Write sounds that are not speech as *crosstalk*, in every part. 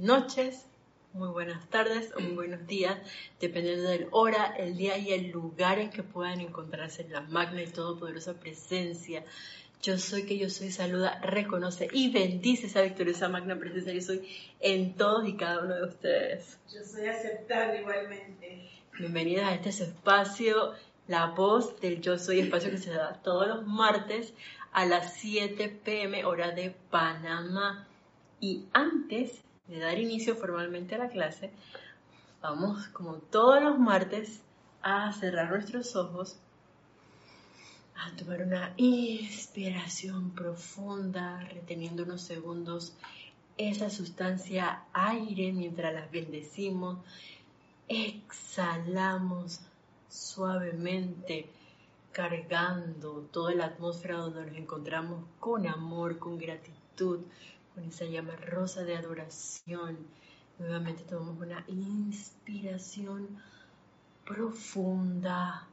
noches, muy buenas tardes o muy buenos días, dependiendo del hora, el día y el lugar en que puedan encontrarse en la magna y todopoderosa presencia. Yo soy que yo soy, saluda, reconoce y bendice esa victoriosa magna presencia. Yo soy en todos y cada uno de ustedes. Yo soy aceptable igualmente. Bienvenidas a este espacio, la voz del Yo Soy, espacio que se da todos los martes a las 7 pm hora de Panamá. Y antes de dar inicio formalmente a la clase, vamos como todos los martes a cerrar nuestros ojos, a tomar una inspiración profunda, reteniendo unos segundos esa sustancia aire mientras las bendecimos, exhalamos suavemente cargando toda la atmósfera donde nos encontramos con amor, con gratitud, con esa llama rosa de adoración. Nuevamente tomamos una inspiración profunda,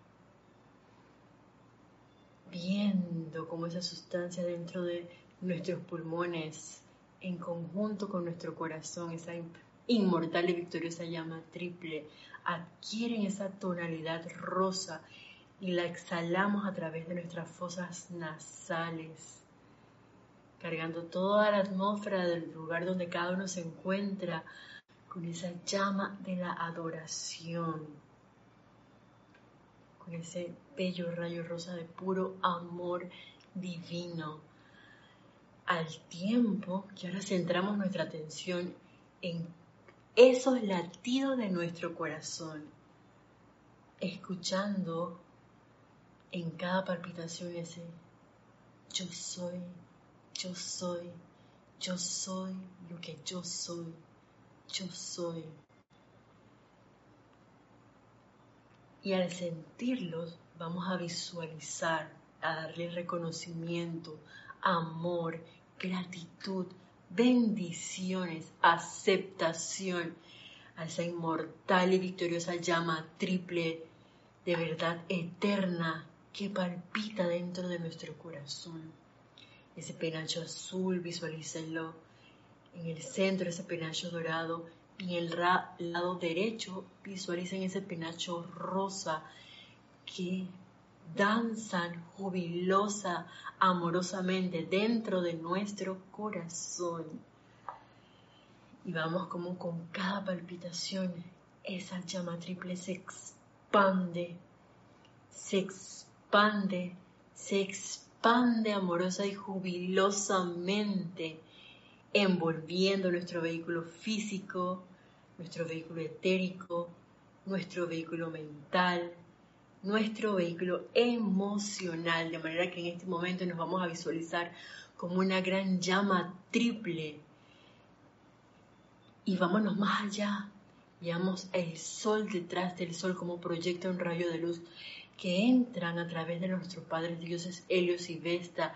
viendo cómo esa sustancia dentro de nuestros pulmones, en conjunto con nuestro corazón, esa inmortal y victoriosa llama triple, adquieren esa tonalidad rosa y la exhalamos a través de nuestras fosas nasales, cargando toda la atmósfera del lugar donde cada uno se encuentra con esa llama de la adoración, con ese bello rayo rosa de puro amor divino. Al tiempo que ahora centramos nuestra atención en esos latidos de nuestro corazón, escuchando en cada palpitación ese yo soy, yo soy, yo soy lo que yo soy, yo soy. Y al sentirlos vamos a visualizar, a darle reconocimiento, amor, gratitud, bendiciones, aceptación a esa inmortal y victoriosa llama triple de verdad eterna que palpita dentro de nuestro corazón. Ese penacho azul, visualícenlo en el centro, ese penacho dorado. Y en el lado derecho, visualicen ese penacho rosa que danzan jubilosa, amorosamente dentro de nuestro corazón. Y vamos como con cada palpitación, esa llama triple se expande, se expande se expande amorosa y jubilosamente, envolviendo nuestro vehículo físico, nuestro vehículo etérico, nuestro vehículo mental, nuestro vehículo emocional, de manera que en este momento nos vamos a visualizar como una gran llama triple. Y vámonos más allá, veamos el sol detrás del sol como proyecta un rayo de luz que entran a través de nuestros padres dioses Helios y Vesta,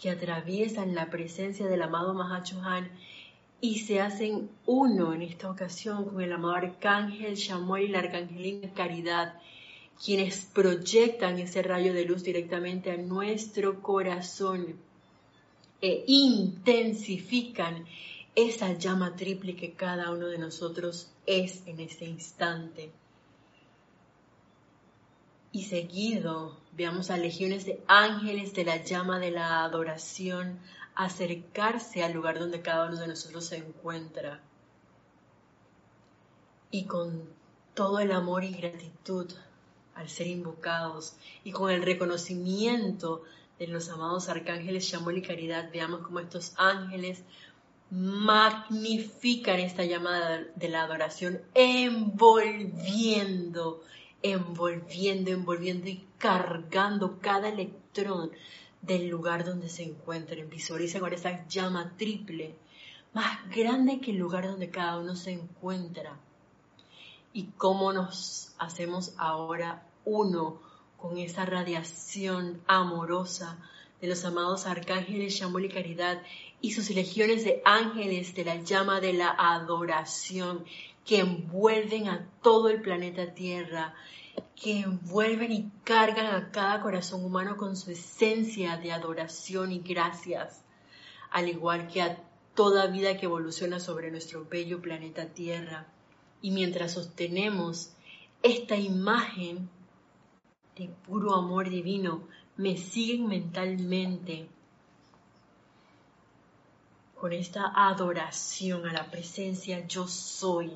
que atraviesan la presencia del amado Mahachohan y se hacen uno en esta ocasión con el amado arcángel Shamuel y la arcangelina Caridad, quienes proyectan ese rayo de luz directamente a nuestro corazón e intensifican esa llama triple que cada uno de nosotros es en este instante y seguido veamos a legiones de ángeles de la llama de la adoración acercarse al lugar donde cada uno de nosotros se encuentra. Y con todo el amor y gratitud al ser invocados y con el reconocimiento de los amados arcángeles Shamuel y Caridad, veamos cómo estos ángeles magnifican esta llama de la adoración, envolviendo envolviendo, envolviendo y cargando cada electrón del lugar donde se encuentren. Visualicen ahora esa llama triple, más grande que el lugar donde cada uno se encuentra. Y cómo nos hacemos ahora uno con esa radiación amorosa de los amados arcángeles Shamuel y Caridad y sus legiones de ángeles de la llama de la adoración que envuelven a todo el planeta Tierra, que envuelven y cargan a cada corazón humano con su esencia de adoración y gracias, al igual que a toda vida que evoluciona sobre nuestro bello planeta Tierra. Y mientras sostenemos esta imagen de puro amor divino, me siguen mentalmente con esta adoración a la presencia yo soy.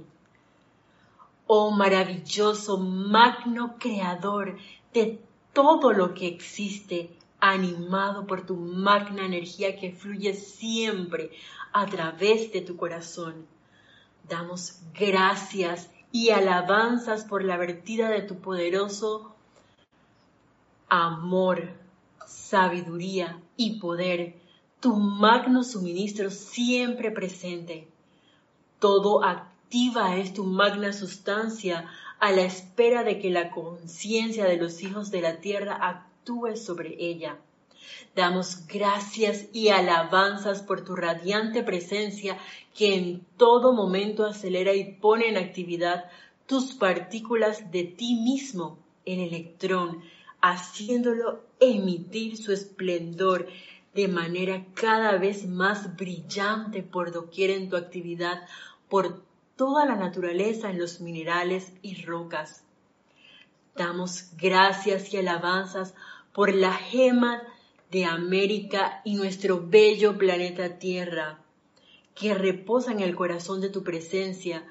Oh maravilloso, magno creador de todo lo que existe, animado por tu magna energía que fluye siempre a través de tu corazón. Damos gracias y alabanzas por la vertida de tu poderoso amor, sabiduría y poder, tu magno suministro siempre presente. Todo activa es tu magna sustancia a la espera de que la conciencia de los hijos de la tierra actúe sobre ella. Damos gracias y alabanzas por tu radiante presencia que en todo momento acelera y pone en actividad tus partículas de ti mismo, el electrón, haciéndolo emitir su esplendor de manera cada vez más brillante por doquier en tu actividad, por toda la naturaleza en los minerales y rocas. Damos gracias y alabanzas por la gema de América y nuestro bello planeta Tierra, que reposa en el corazón de tu presencia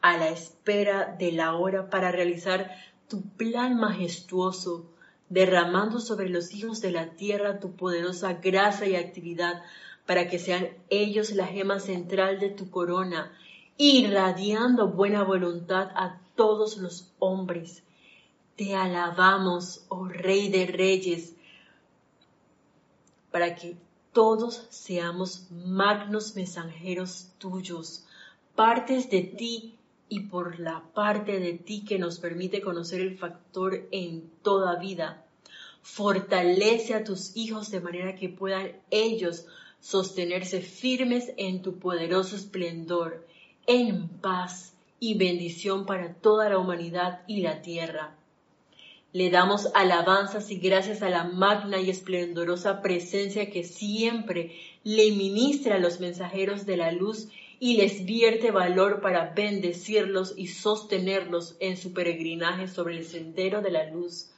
a la espera de la hora para realizar tu plan majestuoso derramando sobre los hijos de la tierra tu poderosa gracia y actividad, para que sean ellos la gema central de tu corona, irradiando buena voluntad a todos los hombres. Te alabamos, oh Rey de Reyes, para que todos seamos magnos mensajeros tuyos, partes de ti y por la parte de ti que nos permite conocer el factor en toda vida. Fortalece a tus hijos de manera que puedan ellos sostenerse firmes en tu poderoso esplendor, en paz y bendición para toda la humanidad y la tierra. Le damos alabanzas y gracias a la magna y esplendorosa presencia que siempre le ministra a los mensajeros de la luz y les vierte valor para bendecirlos y sostenerlos en su peregrinaje sobre el sendero de la luz.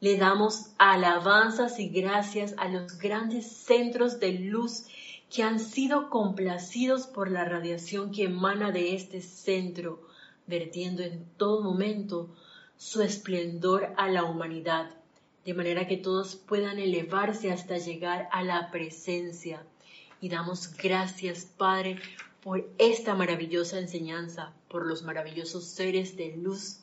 Le damos alabanzas y gracias a los grandes centros de luz que han sido complacidos por la radiación que emana de este centro, vertiendo en todo momento su esplendor a la humanidad, de manera que todos puedan elevarse hasta llegar a la presencia. Y damos gracias, Padre, por esta maravillosa enseñanza, por los maravillosos seres de luz.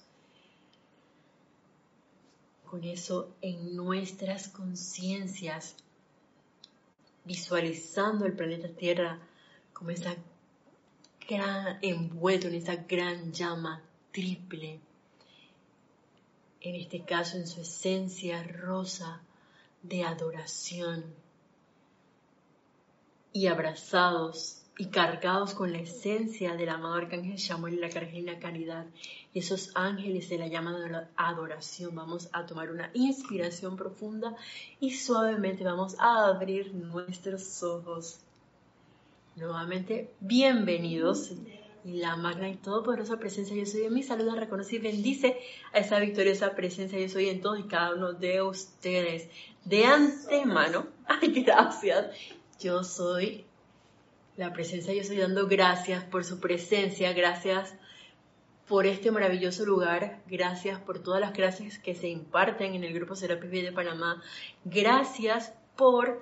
Con eso en nuestras conciencias, visualizando el planeta Tierra como esa gran envuelto en esa gran llama triple, en este caso en su esencia rosa de adoración. Y abrazados y cargados con la esencia del amado arcángel Samuel y la caridad. Y esos ángeles de la llama de adoración. Vamos a tomar una inspiración profunda y suavemente vamos a abrir nuestros ojos. Nuevamente, bienvenidos. Y la magna y todopoderosa presencia yo soy en mi saluda, reconoce y bendice a esa victoriosa presencia yo soy en todos y cada uno de ustedes. De antemano, *laughs* ay, gracias. Yo soy la presencia, yo estoy dando gracias por su presencia, gracias por este maravilloso lugar, gracias por todas las clases que se imparten en el Grupo Serapis de Panamá, gracias por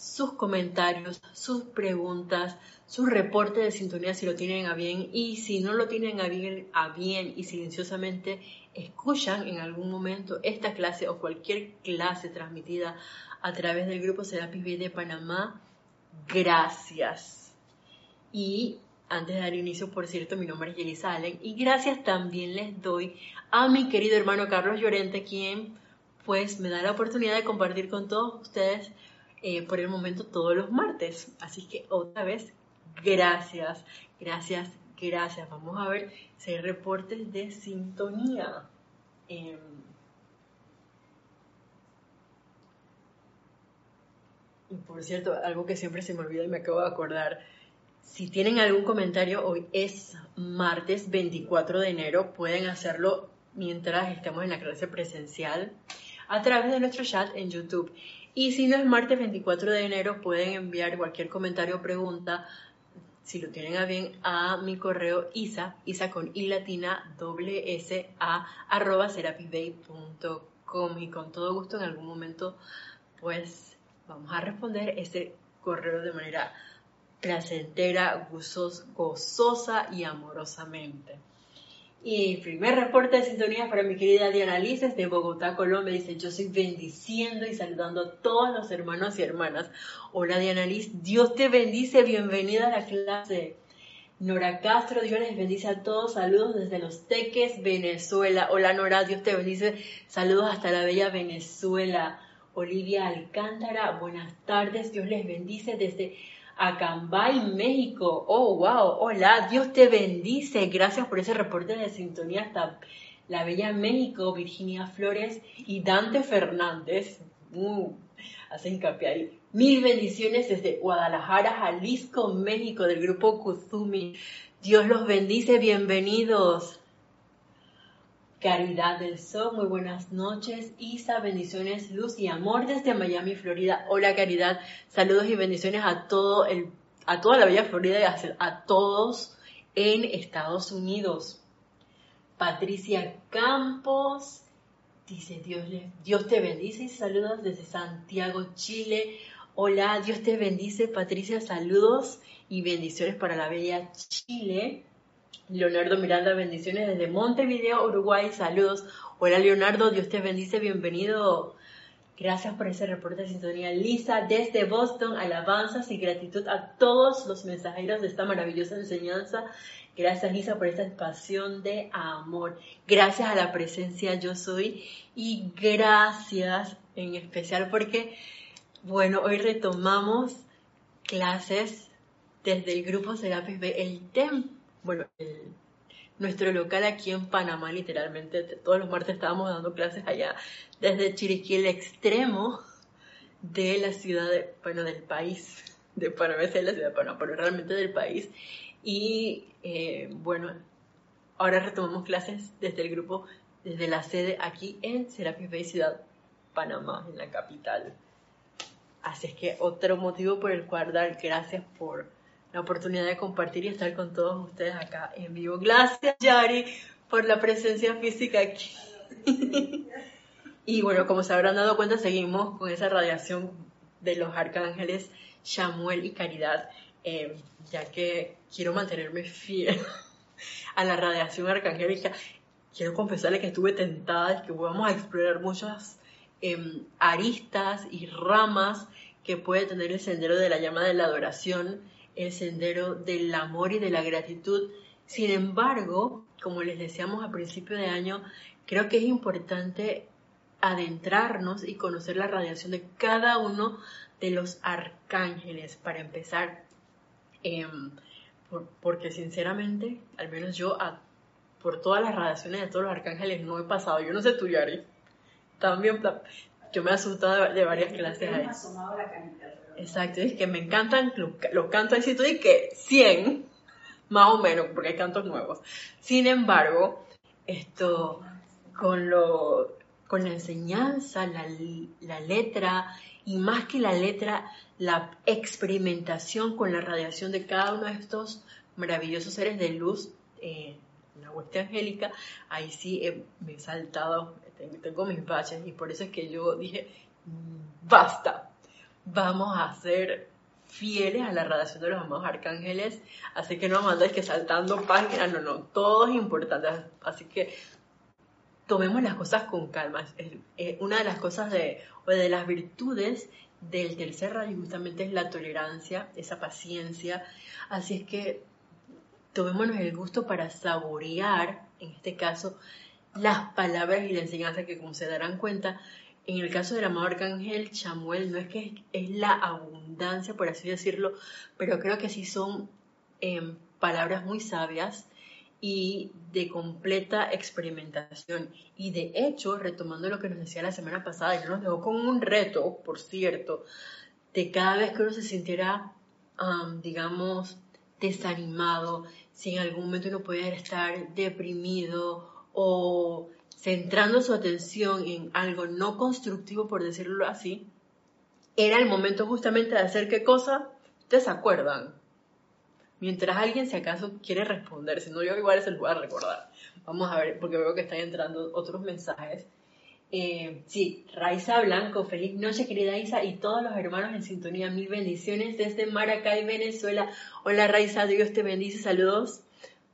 sus comentarios, sus preguntas, sus reportes de sintonía si lo tienen a bien. Y si no lo tienen a bien, a bien y silenciosamente escuchan en algún momento esta clase o cualquier clase transmitida a través del Grupo Serapis de Panamá, gracias. Y antes de dar inicio, por cierto, mi nombre es Yelisa Allen y gracias también les doy a mi querido hermano Carlos Llorente, quien pues me da la oportunidad de compartir con todos ustedes eh, por el momento todos los martes. Así que otra vez, gracias, gracias, gracias. Vamos a ver si hay reportes de sintonía. Y por cierto, algo que siempre se me olvida y me acabo de acordar Si tienen algún comentario, hoy es martes 24 de enero, pueden hacerlo mientras estemos en la clase presencial a través de nuestro chat en YouTube. Y si no es martes 24 de enero, pueden enviar cualquier comentario o pregunta, si lo tienen a bien, a mi correo isa, isa con i doble arroba serapisbay.com y con todo gusto en algún momento, pues vamos a responder ese correo de manera placentera, gozosa y amorosamente. Y primer reporte de sintonía para mi querida Diana Lices de Bogotá, Colombia. Dice, yo soy bendiciendo y saludando a todos los hermanos y hermanas. Hola Diana Liz, Dios te bendice, bienvenida a la clase. Nora Castro, Dios les bendice a todos. Saludos desde Los Teques, Venezuela. Hola Nora, Dios te bendice. Saludos hasta la bella Venezuela. Olivia Alcántara, buenas tardes. Dios les bendice desde Acambay, México. Oh, wow. Hola, Dios te bendice. Gracias por ese reporte de sintonía hasta la Bella México, Virginia Flores y Dante Fernández. Uh, hace hincapié ahí. Mil bendiciones desde Guadalajara, Jalisco, México, del grupo Kuzumi. Dios los bendice, bienvenidos. Caridad del Sol, muy buenas noches. Isa, bendiciones, luz y amor desde Miami, Florida. Hola Caridad, saludos y bendiciones a toda la bella Florida y a, todos en Estados Unidos. Patricia Campos dice Dios, Dios te bendice y saludos desde Santiago, Chile. Hola, Dios te bendice, Patricia, saludos y bendiciones para la bella Chile. Leonardo Miranda, bendiciones desde Montevideo, Uruguay. Saludos. Hola Leonardo, Dios te bendice, bienvenido. Gracias por ese reporte de sintonía. Lisa, desde Boston, alabanzas y gratitud a todos los mensajeros de esta maravillosa enseñanza. Gracias Lisa por esta pasión de amor. Gracias a la presencia yo soy y gracias en especial porque, bueno, hoy retomamos clases desde el grupo Serapis B, el templo bueno, nuestro local aquí en Panamá, literalmente, todos los martes estábamos dando clases allá, desde Chiriquí, el extremo de la ciudad, de, bueno, del país, de Panamá, es la ciudad de Panamá, pero realmente del país. Y eh, bueno, ahora retomamos clases desde el grupo, desde la sede aquí en Serapis Bay, Ciudad Panamá, en la capital. Así es que otro motivo por el cual dar gracias por la oportunidad de compartir y estar con todos ustedes acá en vivo. Gracias, Yari, por la presencia física aquí. y bueno, como se habrán dado cuenta, seguimos con esa radiación de los arcángeles Samuel y Caridad, eh, ya que quiero mantenerme fiel a la radiación arcangélica. Quiero confesarle que estuve tentada y que vamos a explorar muchas em, aristas y ramas que puede tener el sendero de la llama de la adoración el sendero del amor y de la gratitud. Sin embargo, como les decíamos a principio de año, creo que es importante adentrarnos y conocer la radiación de cada uno de los arcángeles para empezar. Em, porque sinceramente, al menos yo, por todas las radiaciones de todos los arcángeles no he pasado. Yo no sé tú, Yari. También, yo me he asustado de, varias clases ahí. Exacto, es que me encantan los, cantos así, tú que 100, más o menos, porque hay cantos nuevos. Sin embargo, esto, con, lo, con la enseñanza, la, letra, y más que la letra, la experimentación con la radiación de cada uno de estos maravillosos seres de luz, eh, la hueste angélica, ahí sí me he saltado, tengo mis baches, y por eso es que yo dije, mm, basta, vamos a ser fieles a la radiación de los amados arcángeles, así que no mandáis que saltando páginas, no, no, todo es importante, así que tomemos las cosas con calma. una de las cosas de, o de las virtudes del tercer rayo justamente es la tolerancia, esa paciencia, así es que tomémonos el gusto para saborear, en este caso, las palabras y la enseñanza que como se darán cuenta, en el caso del amado arcángel Chamuel, no es que es la abundancia, por así decirlo, pero creo que sí son em, palabras muy sabias y de completa experimentación. Y de hecho, retomando lo que nos decía la semana pasada, yo nos dejó con un reto, por cierto, de cada vez que uno se sintiera, digamos, desanimado, si en algún momento uno puede estar deprimido o centrando su atención en algo no constructivo, por decirlo así, era el momento justamente de hacer qué cosa, ustedes se acuerdan. Mientras alguien si acaso quiere responder, si no yo igual se los voy a recordar. Vamos a ver, porque veo que están entrando otros mensajes. Eh, sí, Raiza Blanco, feliz noche querida Isa y todos los hermanos en sintonía, mil bendiciones desde Maracay, Venezuela. Hola Raiza, Dios te bendice, saludos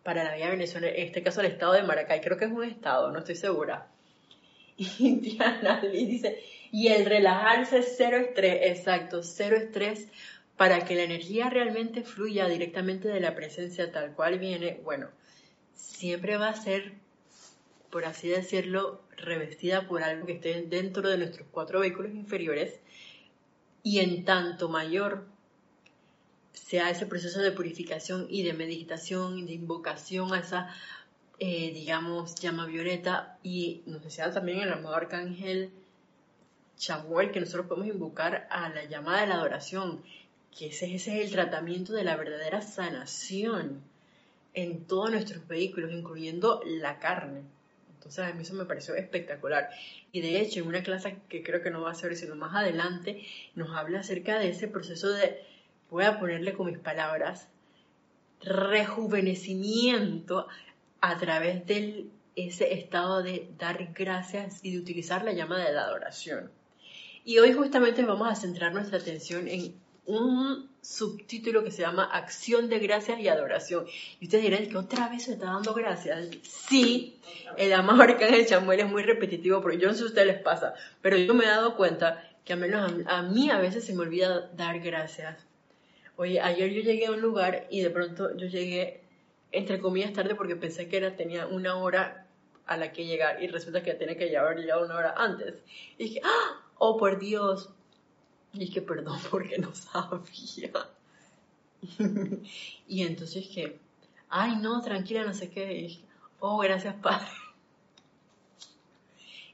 para la vida Venezuela, en este caso el estado de Maracay, creo que es un estado, no estoy segura. *laughs* Y Diana dice, y el relajarse cero estrés, exacto, cero estrés para que la energía realmente fluya directamente de la presencia tal cual viene, bueno, siempre va a ser por así decirlo, revestida por algo que esté dentro de nuestros cuatro vehículos inferiores y en tanto mayor sea ese proceso de purificación y de meditación y de invocación a esa, eh, digamos, llama violeta y nos decía también el amado arcángel Chamuel que nosotros podemos invocar a la llama de la adoración, que ese, ese es el tratamiento de la verdadera sanación en todos nuestros vehículos, incluyendo la carne. Entonces a mí eso me pareció espectacular. Y de hecho, en una clase que creo que no va a ser, sino más adelante, nos habla acerca de ese proceso de, voy a ponerle con mis palabras, rejuvenecimiento a través de ese estado de dar gracias y de utilizar la llama de la adoración. Y hoy justamente vamos a centrar nuestra atención en un subtítulo que se llama Acción de Gracias y Adoración. Y ustedes dirán que otra vez se está dando gracias. Sí, el amado Arcángel Chamuel es muy repetitivo, porque yo no sé si a ustedes les pasa, pero yo me he dado cuenta que al menos a, mí a veces se me olvida dar gracias. Oye, ayer yo llegué a un lugar y de pronto yo llegué, entre comillas, tarde porque pensé que era, tenía una hora a la que llegar y resulta que tenía que haber llegado una hora antes. Y dije, ¡Ah! oh por Dios, y dije, perdón *laughs* porque no sabía. *laughs* y entonces que, ay, no, tranquila, no sé qué. Y dije, oh, gracias, padre. *laughs*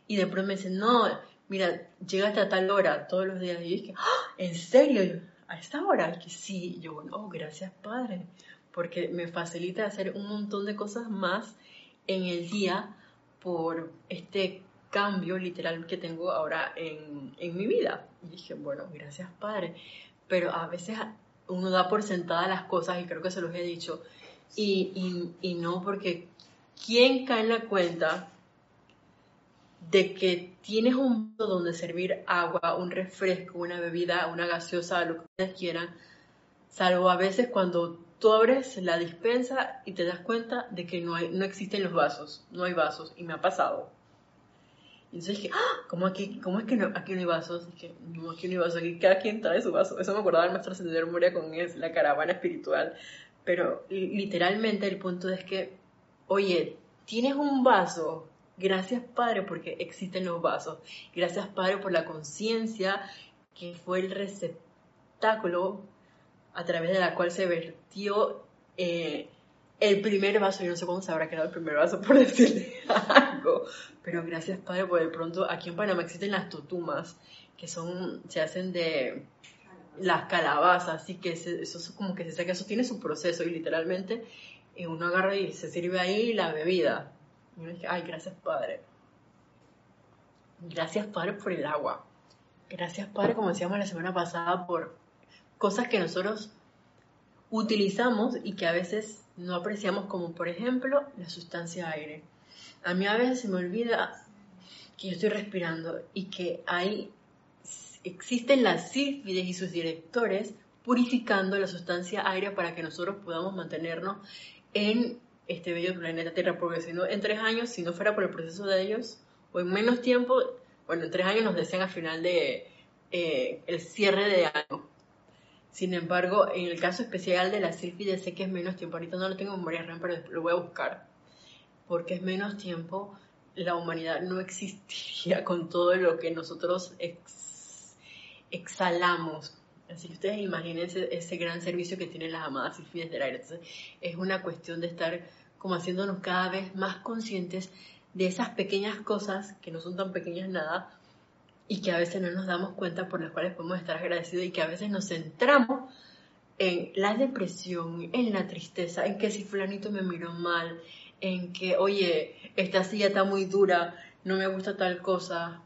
Y de pronto me dicen, no, mira, llegaste a tal hora todos los días. Y dije, ¡Ah! ¿en serio? ¿A esta hora? Que sí. Yo, oh, gracias, padre. Porque me facilita hacer un montón de cosas más en el día por este cambio literal que tengo ahora en, en mi vida. Y dije, bueno, gracias Padre. Pero a veces uno da por sentada las cosas y creo que se los he dicho. Y, y no porque ¿quién cae en la cuenta de que tienes un mundo donde servir agua, un refresco, una bebida, una gaseosa, lo que ustedes quieran, salvo a veces cuando tú abres la dispensa y te das cuenta de que no, hay, no existen los vasos, no hay vasos, y me ha pasado. Y entonces dije, ¡Ah! ¿cómo, aquí, ¿cómo es que no, aquí no hay vasos? Dije, no, aquí no hay vasos, aquí cada quien trae su vaso. Eso me acordaba del maestro Ascendido Moria con es la caravana espiritual. Pero literalmente el punto es que, oye, tienes un vaso, gracias Padre porque existen los vasos. Gracias Padre por la conciencia que fue el receptáculo a través de la cual se vertió eh, el primer vaso, yo no sé cómo se habrá quedado el primer vaso *laughs* por decirle algo, pero gracias Padre, por de pronto aquí en Panamá existen las totumas, que son, se hacen de las calabazas, así que eso es como que se saca, eso tiene su proceso y literalmente eh, uno agarra y se sirve ahí la bebida. Ay, gracias Padre. Gracias Padre por el agua. Gracias Padre, como decíamos la semana pasada, por cosas que nosotros utilizamos y que a veces no apreciamos como por ejemplo la sustancia aire. A mí a veces se me olvida que yo estoy respirando y que hay, existen las sílfides y sus directores purificando la sustancia aire para que nosotros podamos mantenernos en este bello planeta Tierra, porque si no, en tres años, si no fuera por el proceso de ellos, o en menos tiempo, bueno, en tres años nos decían al final de eh, el cierre de año, sin embargo, en el caso especial de la sílfide sé que es menos tiempo. Ahorita no lo tengo en memoria real, pero lo voy a buscar. Porque es menos tiempo, la humanidad no existiría con todo lo que nosotros exhalamos. Así que ustedes imagínense ese gran servicio que tienen las amadas sílfides del aire. Entonces, es una cuestión de estar como haciéndonos cada vez más conscientes de esas pequeñas cosas que no son tan pequeñas nada, y que a veces no nos damos cuenta por las cuales podemos estar agradecidos y que a veces nos centramos en la depresión, en la tristeza, en que si fulanito me miró mal, en que, oye, esta silla está muy dura, no me gusta tal cosa,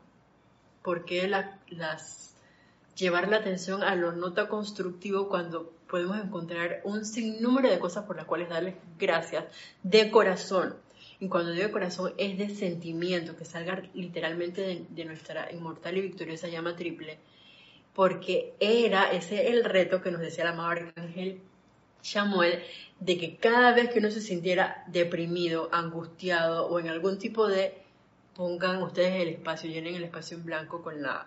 porque las llevar la atención a lo no tan constructivo cuando podemos encontrar un sinnúmero de cosas por las cuales darles gracias de corazón. Y cuando digo de corazón es de sentimiento, que salga literalmente de, nuestra inmortal y victoriosa llama triple, porque era ese el reto que nos decía el amado Arcángel Samuel, de que cada vez que uno se sintiera deprimido, angustiado o en algún tipo de, pongan ustedes el espacio, llenen el espacio en blanco con la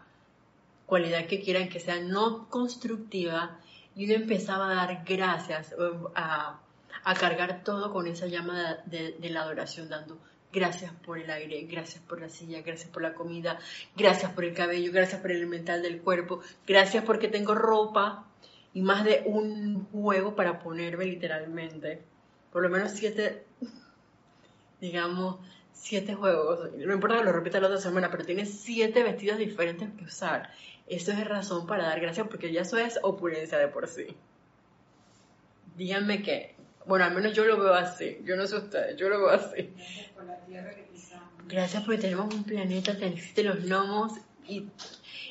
cualidad que quieran que sea no constructiva, y uno empezaba a dar gracias, a, a cargar todo con esa llama de, la adoración, dando gracias por el aire, gracias por la silla, gracias por la comida, gracias por el cabello, gracias por el elemental del cuerpo, gracias porque tengo ropa y más de un juego para ponerme literalmente. Por lo menos siete, digamos, siete juegos. No importa que lo repita la otra semana, pero tiene siete vestidos diferentes que usar. Eso es razón para dar gracias porque ya eso es opulencia de por sí. Díganme que, bueno, al menos yo lo veo así. Yo no sé ustedes, yo lo veo así. Gracias por la tierra que pisamos. Gracias porque tenemos un planeta que existe los gnomos y,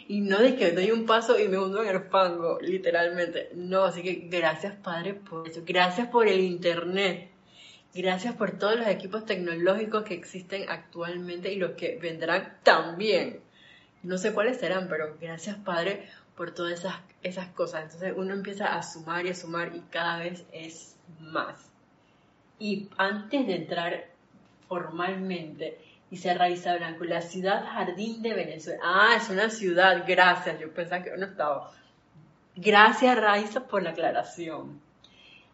y no de que doy un paso y me hundo en el fango, literalmente. No, así que gracias Padre por eso. Gracias por el Internet. Gracias por todos los equipos tecnológicos que existen actualmente y los que vendrán también no sé cuáles serán, pero gracias Padre por todas esas, esas cosas. Entonces uno empieza a sumar y a sumar y cada vez es más. Y antes de entrar formalmente, dice Raiza Blanco, la ciudad jardín de Venezuela. Ah, es una ciudad, gracias. Yo pensaba que no estaba. Gracias Raiza por la aclaración.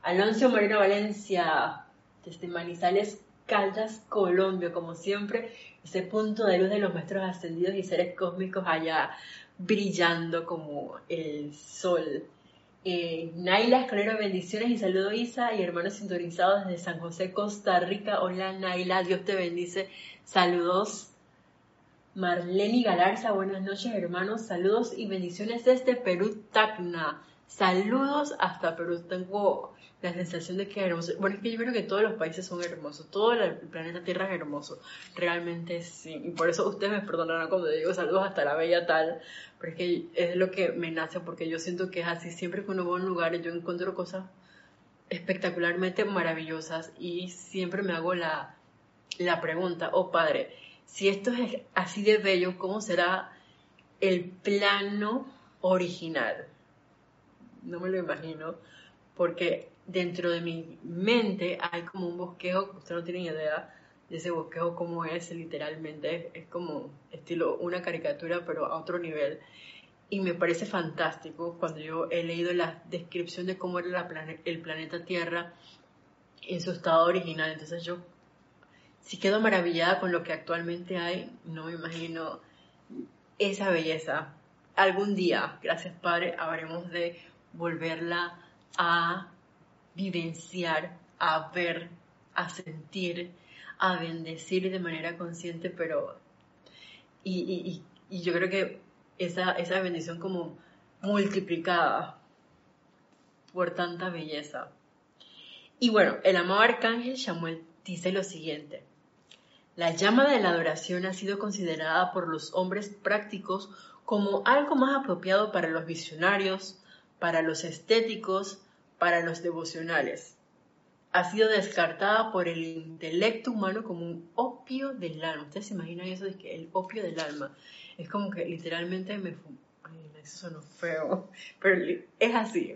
Alonso Moreno Valencia, desde Manizales, Caldas, Colombia, como siempre, ese punto de luz de los maestros ascendidos y seres cósmicos allá brillando como el sol. Eh, Naila Escolero, bendiciones y saludo Isa y hermanos sintonizados desde San José, Costa Rica. Hola Naila, Dios te bendice. Saludos. Marlene Galarza, buenas noches hermanos. Saludos y bendiciones desde Perú, Tacna. Saludos hasta Perú. Tengo la sensación de que es hermoso. Bueno, es que yo creo que todos los países son hermosos, todo el planeta Tierra es hermoso, realmente sí. Y por eso ustedes me perdonarán cuando digo saludos hasta la bella tal, porque es lo que me nace, porque yo siento que es así. Siempre que uno va a un lugar yo encuentro cosas espectacularmente maravillosas y siempre me hago la, la pregunta, oh padre, si esto es así de bello, ¿cómo será el plano original? No me lo imagino, porque dentro de mi mente hay como un bosquejo, usted no tiene idea de ese bosquejo cómo es literalmente, es, como estilo una caricatura pero a otro nivel. Y me parece fantástico cuando yo he leído la descripción de cómo era el planeta Tierra en su estado original. Entonces yo, si quedo maravillada con lo que actualmente hay, no me imagino esa belleza. Algún día, gracias Padre, habremos de volverla a vivenciar, a ver, a sentir, a bendecir de manera consciente, pero... Y, yo creo que esa, esa bendición como multiplicada por tanta belleza. Y bueno, el amado arcángel Samuel dice lo siguiente. La llama de la adoración ha sido considerada por los hombres prácticos como algo más apropiado para los visionarios, para los estéticos, para los devocionales. Ha sido descartada por el intelecto humano como un opio del alma. ¿Ustedes se imaginan eso de que el opio del alma? Es como que literalmente me fumé. Ay, eso sonó feo. *laughs* Pero es así.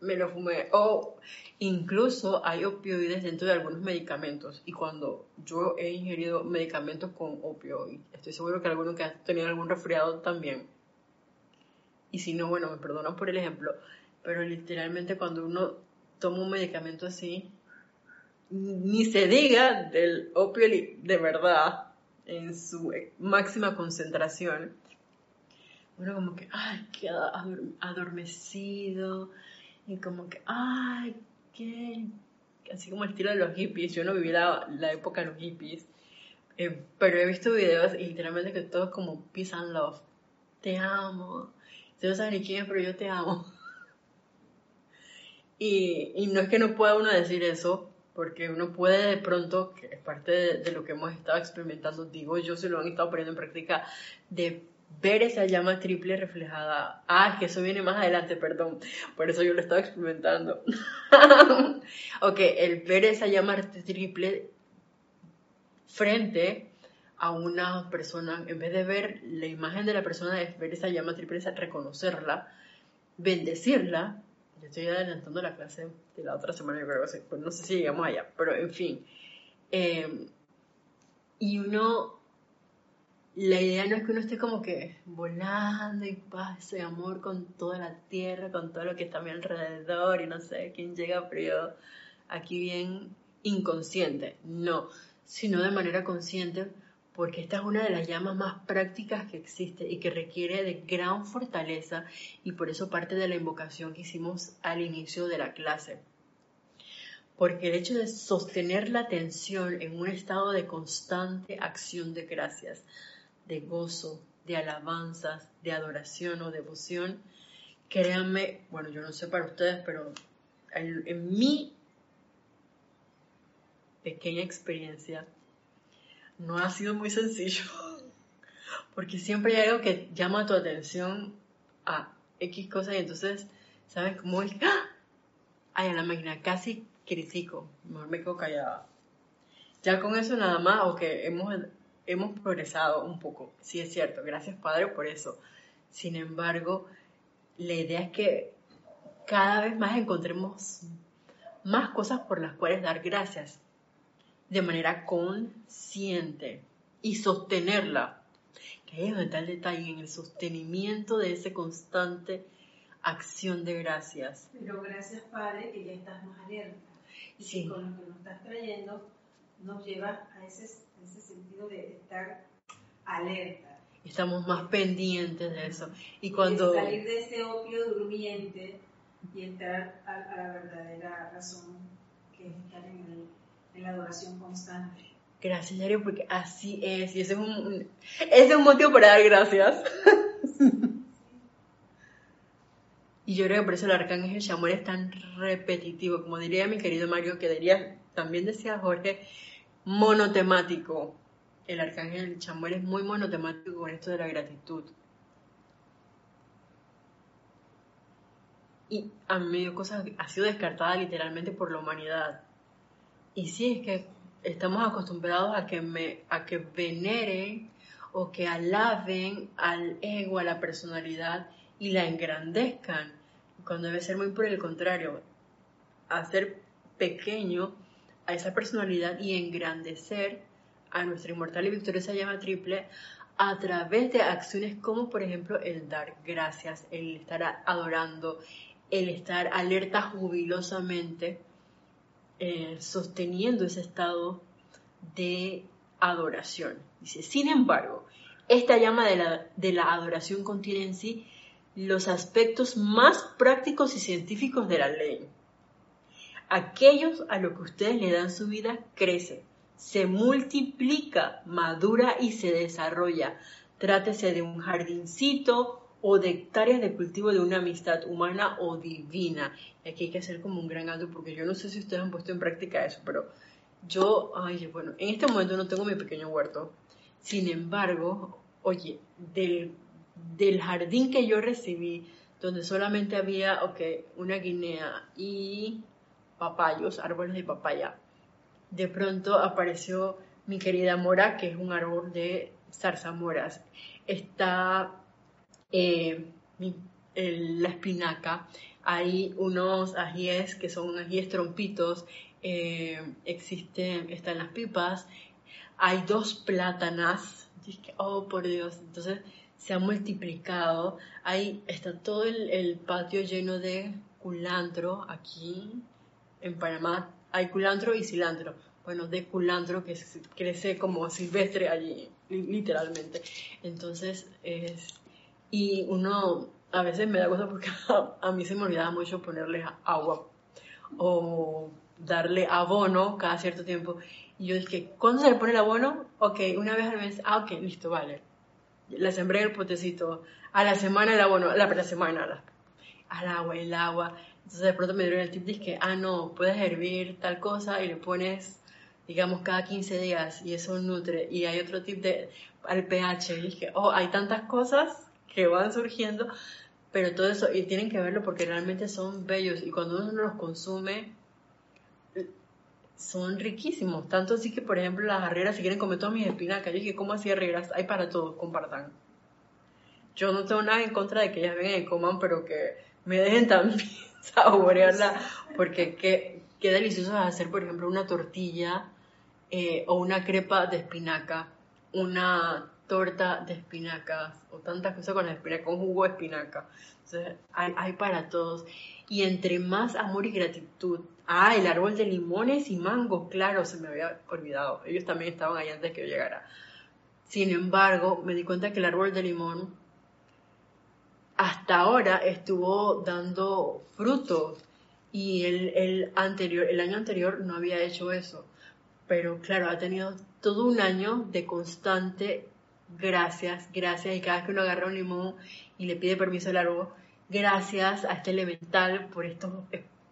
Me lo fumé. O incluso hay opioides dentro de algunos medicamentos. Y cuando yo he ingerido medicamentos con opio, y estoy seguro que alguno que ha tenido algún resfriado también. Y si no, bueno, me perdonan por el ejemplo pero literalmente cuando uno toma un medicamento así, ni se diga del opio de verdad en su máxima concentración, uno como que, ay, queda adormecido y como que, ay, qué, así como el estilo de los hippies, yo no viví la, época de los hippies, eh, pero he visto videos y literalmente que todo es como peace and love, te amo, ustedes no saben ni quién es, pero yo te amo. Y, no es que no pueda uno decir eso, porque uno puede de pronto, que es parte de, lo que hemos estado experimentando, digo yo, se lo han estado poniendo en práctica, de ver esa llama triple reflejada. Ah, que eso viene más adelante, perdón. Por eso yo lo estaba experimentando. *laughs* ok, el ver esa llama triple frente a una persona, en vez de ver la imagen de la persona, es ver esa llama triple, es reconocerla, bendecirla. Yo estoy adelantando la clase de la otra semana, yo creo que pues no sé si llegamos allá, pero en fin. Eh, y uno la idea no es que uno esté como que volando y paz y amor con toda la tierra, con todo lo que está a mi alrededor y no sé quién llega pero aquí bien inconsciente, no, sino de manera consciente porque esta es una de las llamas más prácticas que existe y que requiere de gran fortaleza y por eso parte de la invocación que hicimos al inicio de la clase. Porque el hecho de sostener la atención en un estado de constante acción de gracias, de gozo, de alabanzas, de adoración o devoción, créanme, bueno, yo no sé para ustedes, pero en, mi pequeña experiencia no ha sido muy sencillo, porque siempre hay algo que llama tu atención a X cosas y entonces, ¿sabes cómo es? ¡Ah! Ay, a la máquina, casi critico, mejor me quedo callada. Ya con eso nada más, o que hemos hemos progresado un poco, sí es cierto, gracias Padre por eso. Sin embargo, la idea es que cada vez más encontremos más cosas por las cuales dar gracias de manera consciente y sostenerla. Que ahí es donde está el detalle, en el sostenimiento de esa constante acción de gracias. Pero gracias Padre que ya estás más alerta. Y sí. con lo que nos estás trayendo nos lleva a ese ese sentido de estar alerta. Estamos más pendientes de eso. Y cuando... salir de ese opio durmiente y entrar a, la verdadera razón, que es estar en, la adoración constante. Gracias, Yario, porque así es. Y ese es un, es un motivo para dar gracias. *laughs* y yo creo que por eso el arcángel Shamuel es tan repetitivo. Como diría mi querido Mario, que diría, también decía Jorge, monotemático. El arcángel Chamuel es muy monotemático con esto de la gratitud. Y a mí me dio cosas, ha sido descartada literalmente por la humanidad. Y sí, es que estamos acostumbrados a que, me, a que veneren o que alaben al ego, a la personalidad y la engrandezcan, cuando debe ser muy por el contrario, hacer pequeño a esa personalidad y engrandecer a nuestra inmortal y victoriosa llama triple a través de acciones como por ejemplo el dar gracias, el estar adorando, el estar alerta jubilosamente, eh, sosteniendo ese estado de adoración. Dice, sin embargo, esta llama de la, de la adoración contiene en sí los aspectos más prácticos y científicos de la ley aquellos a los que ustedes le dan su vida crece, se multiplica, madura y se desarrolla. Trátese de un jardincito o de hectáreas de cultivo de una amistad humana o divina. Y aquí hay que hacer como un gran alto porque yo no sé si ustedes han puesto en práctica eso, pero yo, ay, bueno, en este momento no tengo mi pequeño huerto. Sin embargo, oye, del, del jardín que yo recibí, donde solamente había, ok, una guinea y papayos, árboles de papaya. De pronto apareció mi querida mora, que es un árbol de zarzamoras. Está eh, la espinaca, hay unos ajíes que son ajíes trompitos, eh, existen, están las pipas, hay dos plátanas, oh por Dios, entonces se ha multiplicado, ahí está todo el patio lleno de culantro aquí, en Panamá. Hay culantro y cilantro. Bueno, de culantro que crece como silvestre allí, literalmente. Entonces, es... Y uno a veces me da cosa porque a, mí se me olvidaba mucho ponerle agua o darle abono cada cierto tiempo. Y yo dije, ¿cuándo se le pone el abono? Ok, una vez al mes. Ah, ok, listo, vale. La sembré el potecito. A la semana el abono, la, la semana, al agua, el agua Entonces de pronto me dieron el tip que, ah, no, puedes hervir tal cosa y le pones, digamos, cada 15 días y eso nutre. Y hay otro tip de, al pH. Dije, oh, hay tantas cosas que van surgiendo, pero todo eso, y tienen que verlo porque realmente son bellos y cuando uno los consume, son riquísimos. Tanto así que, por ejemplo, las arreras, si quieren comer todas mis espinacas, yo dije, ¿cómo así arreras? Hay para todos, compartan. Yo no tengo nada en contra de que ellas vengan y coman, pero que me dejen *laughs* también saborearla, porque qué, qué delicioso es hacer, por ejemplo, una tortilla eh, o una crepa de espinaca, una torta de espinacas o tantas cosas con espinaca, con jugo de espinaca. Hay, hay, para todos. Y entre más amor y gratitud. Ah, el árbol de limones y mangos, claro, se me había olvidado. Ellos también estaban ahí antes que yo llegara. Sin embargo, me di cuenta que el árbol de limón hasta ahora estuvo dando frutos y el, el, anterior, el año anterior no había hecho eso. Pero claro, ha tenido todo un año de constante gracias, gracias. Y cada vez que uno agarra un limón y le pide permiso al árbol, gracias a este elemental por estos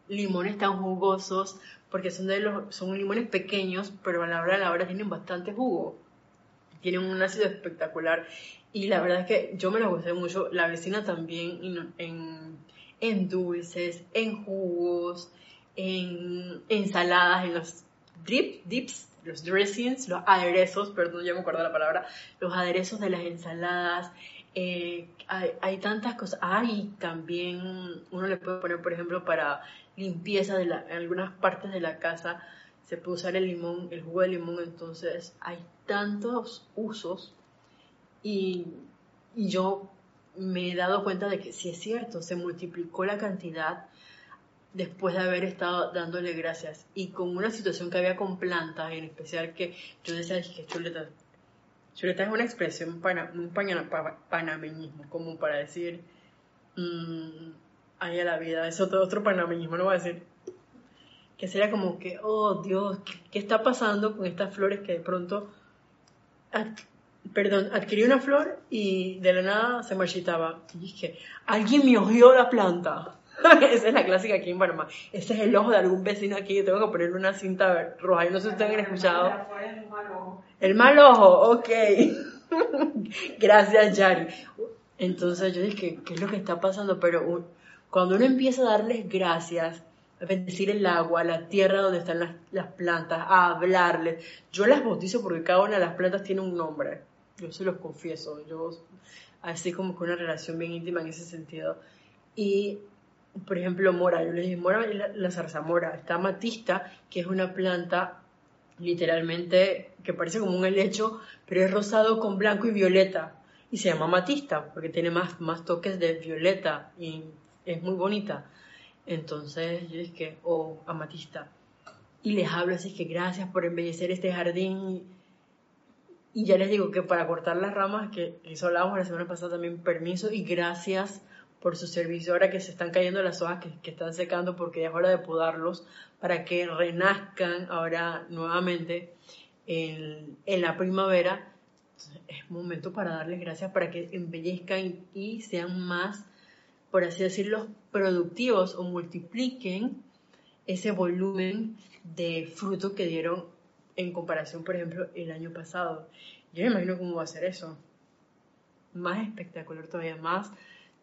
limones tan jugosos, porque son, de los, son limones pequeños, pero a la hora de la hora tienen bastante jugo. Tienen un ácido espectacular. Y la verdad es que yo me lo gusté mucho. La vecina también en, en dulces, en jugos, en ensaladas, en los drip, dips, los dressings, los aderezos, perdón, ya me acuerdo la palabra, los aderezos de las ensaladas. Eh, hay, tantas cosas. Hay también, uno le puede poner, por ejemplo, para limpieza de la, en algunas partes de la casa, se puede usar el limón, el jugo de limón, entonces hay tantos usos y, y yo me he dado cuenta de que sí es cierto, se multiplicó la cantidad después de haber estado dándole gracias. Y con una situación que había con plantas, en especial que yo decía que chuleta, chuleta es una expresión, para, un panameñismo, como para decir, mmm, a la vida, es otro, otro panameñismo, no voy a decir, que sería como que, oh Dios, ¿qué, está pasando con estas flores que de pronto, perdón, adquirí una flor y de la nada se marchitaba? Y dije, alguien me ojió la planta *laughs* Esa es la clásica aquí en Panamá. Ese es el ojo de algún vecino aquí. Yo tengo que ponerle una cinta roja. Yo no sé si ustedes han escuchado. El mal ojo, ok. *laughs* Gracias, Yari. Entonces yo dije, ¿qué es lo que está pasando? Pero cuando uno empieza a darles gracias, a bendecir el agua, la tierra donde están las, las, plantas, a hablarles, yo las bautizo porque cada una de las plantas tiene un nombre. Yo se los confieso. Yo, así como que una relación bien íntima en ese sentido. Y por ejemplo, mora, yo le dije, mora la, la zarzamora, está matista, que es una planta literalmente que parece como un helecho, pero es rosado con blanco y violeta. Y se llama matista, porque tiene más, más toques de violeta y es muy bonita. Entonces yo dije, oh, amatista. Y les hablo así que gracias por embellecer este jardín. Y ya les digo que para cortar las ramas, que eso hablábamos la semana pasada también, permiso y gracias por su servicio, ahora que se están cayendo las hojas que, están secando porque es hora de podarlos para que renazcan ahora nuevamente en, la primavera. es momento para darles gracias para que embellezcan y sean más, por así decirlo, productivos o multipliquen ese volumen de fruto que dieron en comparación, por ejemplo, el año pasado. Yo me imagino cómo va a ser eso. Más espectacular todavía, más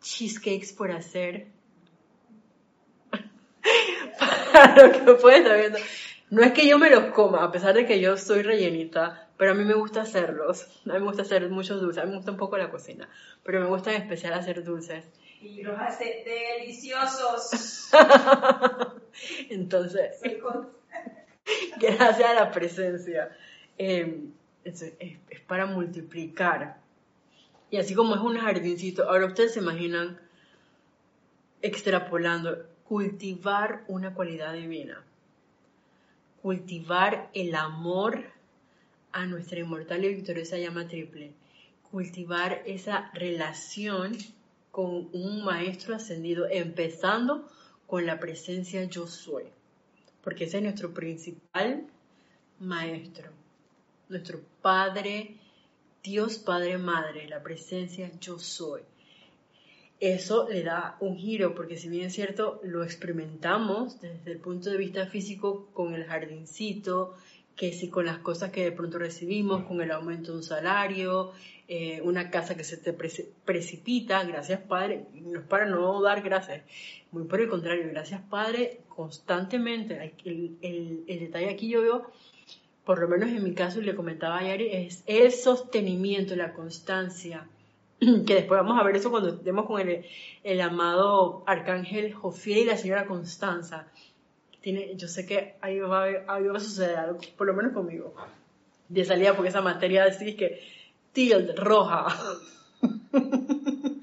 cheesecakes por hacer. *laughs* Para lo que pueden estar viendo. No es que yo me los coma, a pesar de que yo soy rellenita, pero a mí me gusta hacerlos. A mí me gusta hacer muchos dulces, a mí me gusta un poco la cocina, pero me gusta en especial hacer dulces. Y los hace deliciosos. *laughs* Entonces, *laughs* gracias a la presencia, eh, es, es para multiplicar y así como es un jardincito, ahora ustedes se imaginan extrapolando, cultivar una cualidad divina, cultivar el amor a nuestra inmortal y victoriosa llama triple, cultivar esa relación con un maestro ascendido, empezando con la presencia yo soy, porque ese es nuestro principal maestro, nuestro Padre Dios Padre Madre, la presencia yo soy. eso le da un giro, porque si bien es cierto, lo experimentamos desde el punto de vista físico con el jardincito, que si con las cosas que de pronto recibimos, con el aumento de un salario, eh, una casa que se te precipita, gracias Padre, no es para no dar gracias, muy por el contrario, gracias Padre, constantemente, el, detalle aquí yo veo, por lo menos en mi caso, y le comentaba a Yari, es el sostenimiento, la constancia, *clears throat* que después vamos a ver eso cuando estemos con el, el amado arcángel Jofiel y la señora Constanza. Tiene, yo sé que ahí va, ahí va a suceder algo, por lo menos conmigo, de salida, porque esa materia así que tilt, roja. *laughs*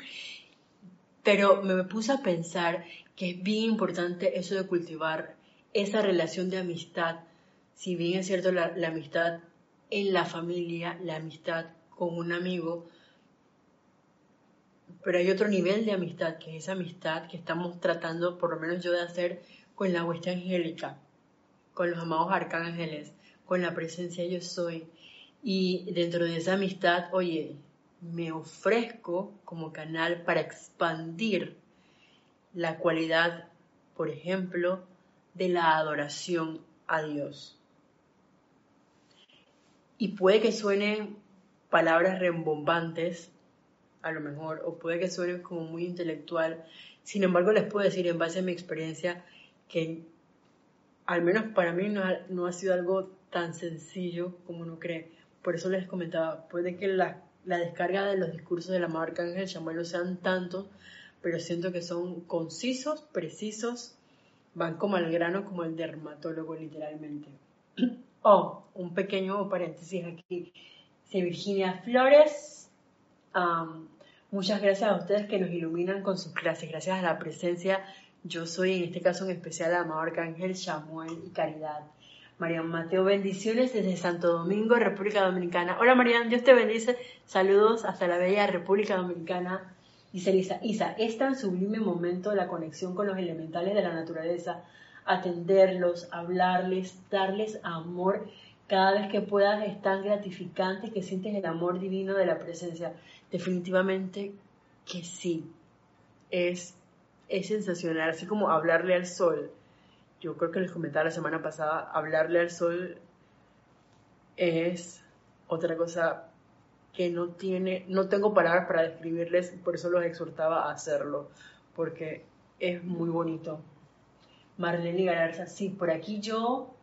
Pero me puse a pensar que es bien importante eso de cultivar esa relación de amistad. Si bien es cierto la, amistad en la familia, la amistad con un amigo, pero hay otro nivel de amistad, que es esa amistad que estamos tratando, por lo menos yo, de hacer con la hueste angélica, con los amados arcángeles, con la presencia yo soy. Y dentro de esa amistad, oye, me ofrezco como canal para expandir la cualidad, por ejemplo, de la adoración a Dios. Y puede que suenen palabras rembombantes, a lo mejor, o puede que suene como muy intelectual. Sin embargo, les puedo decir en base a mi experiencia que al menos para mí no ha, no ha sido algo tan sencillo como uno cree. Por eso les comentaba, puede que la, la descarga de los discursos de la marca Ángel Chamuel no sean tantos, pero siento que son concisos, precisos, van como al grano, como el dermatólogo literalmente. *clears throat* Oh, un pequeño paréntesis aquí. Si Virginia Flores, Muchas gracias a ustedes que nos iluminan con sus clases, gracias a la presencia. Yo soy en este caso en especial Amado Arcángel, Samuel y Caridad. Marian Mateo, bendiciones desde Santo Domingo, República Dominicana. Hola Marian, Dios te bendice. Saludos hasta la bella República Dominicana. Dice Isa, Isa, es tan sublime momento la conexión con los elementales de la naturaleza, atenderlos, hablarles, darles amor. Cada vez que puedas es tan gratificante que sientes el amor divino de la presencia. Definitivamente que sí. Es, es sensacional, así como hablarle al sol. Yo creo que les comentaba la semana pasada, hablarle al sol es otra cosa que no tiene, no tengo palabras para describirles, por eso los exhortaba a hacerlo, porque es muy bonito. Marlene Galarza, sí, por aquí yo,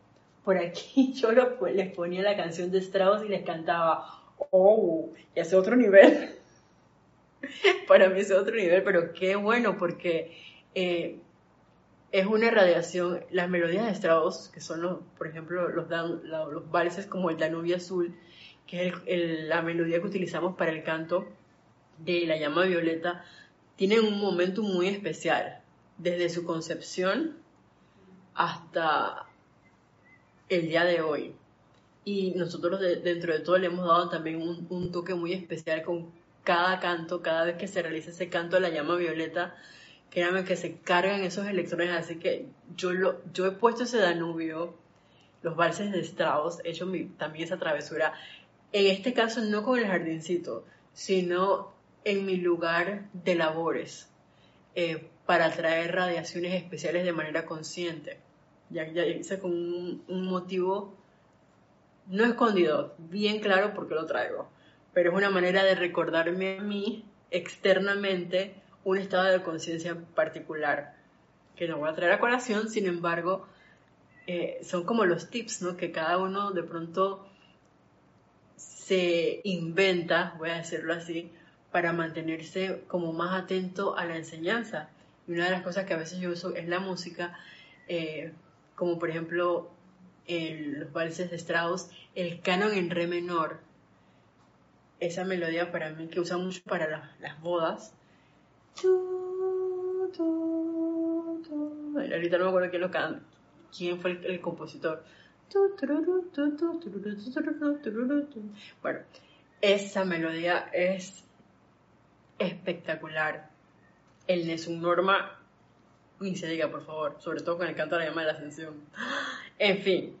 por aquí *laughs* yo les ponía la canción de Strauss y les cantaba, oh, y hace otro nivel. *laughs* para mí es otro nivel, pero qué bueno porque eh, es una radiación. Las melodías de Strauss, que son, los, por ejemplo, los, los valses como el Danubio Azul, que es la melodía que utilizamos para el canto de la llama violeta, tienen un momento muy especial, desde su concepción hasta el día de hoy. Y nosotros dentro de todo le hemos dado también un, toque muy especial con cada canto, cada vez que se realiza ese canto la llama violeta, créanme que se cargan esos electrones, así que yo, lo, yo he puesto ese Danubio, los valses de Strauss, he hecho también esa travesura, en este caso no con el jardincito, sino en mi lugar de labores, eh, para traer radiaciones especiales de manera consciente. Ya, ya con un motivo no escondido, bien claro porque lo traigo pero es una manera de recordarme a mí externamente un estado de conciencia particular que no voy a traer a colación, sin embargo, eh, son como los tips, ¿no? Que cada uno de pronto se inventa, voy a decirlo así, para mantenerse como más atento a la enseñanza. Y una de las cosas que a veces yo uso es la música, eh, como por ejemplo los valses de Strauss, el canon en re menor, esa melodía para mí que usan mucho para las bodas. Ahorita no me acuerdo quién lo canta, quién fue el, compositor. Bueno, esa melodía es espectacular. El Nessun Norma, ni se diga por favor, sobre todo con el canto de la llama de la ascensión. En fin.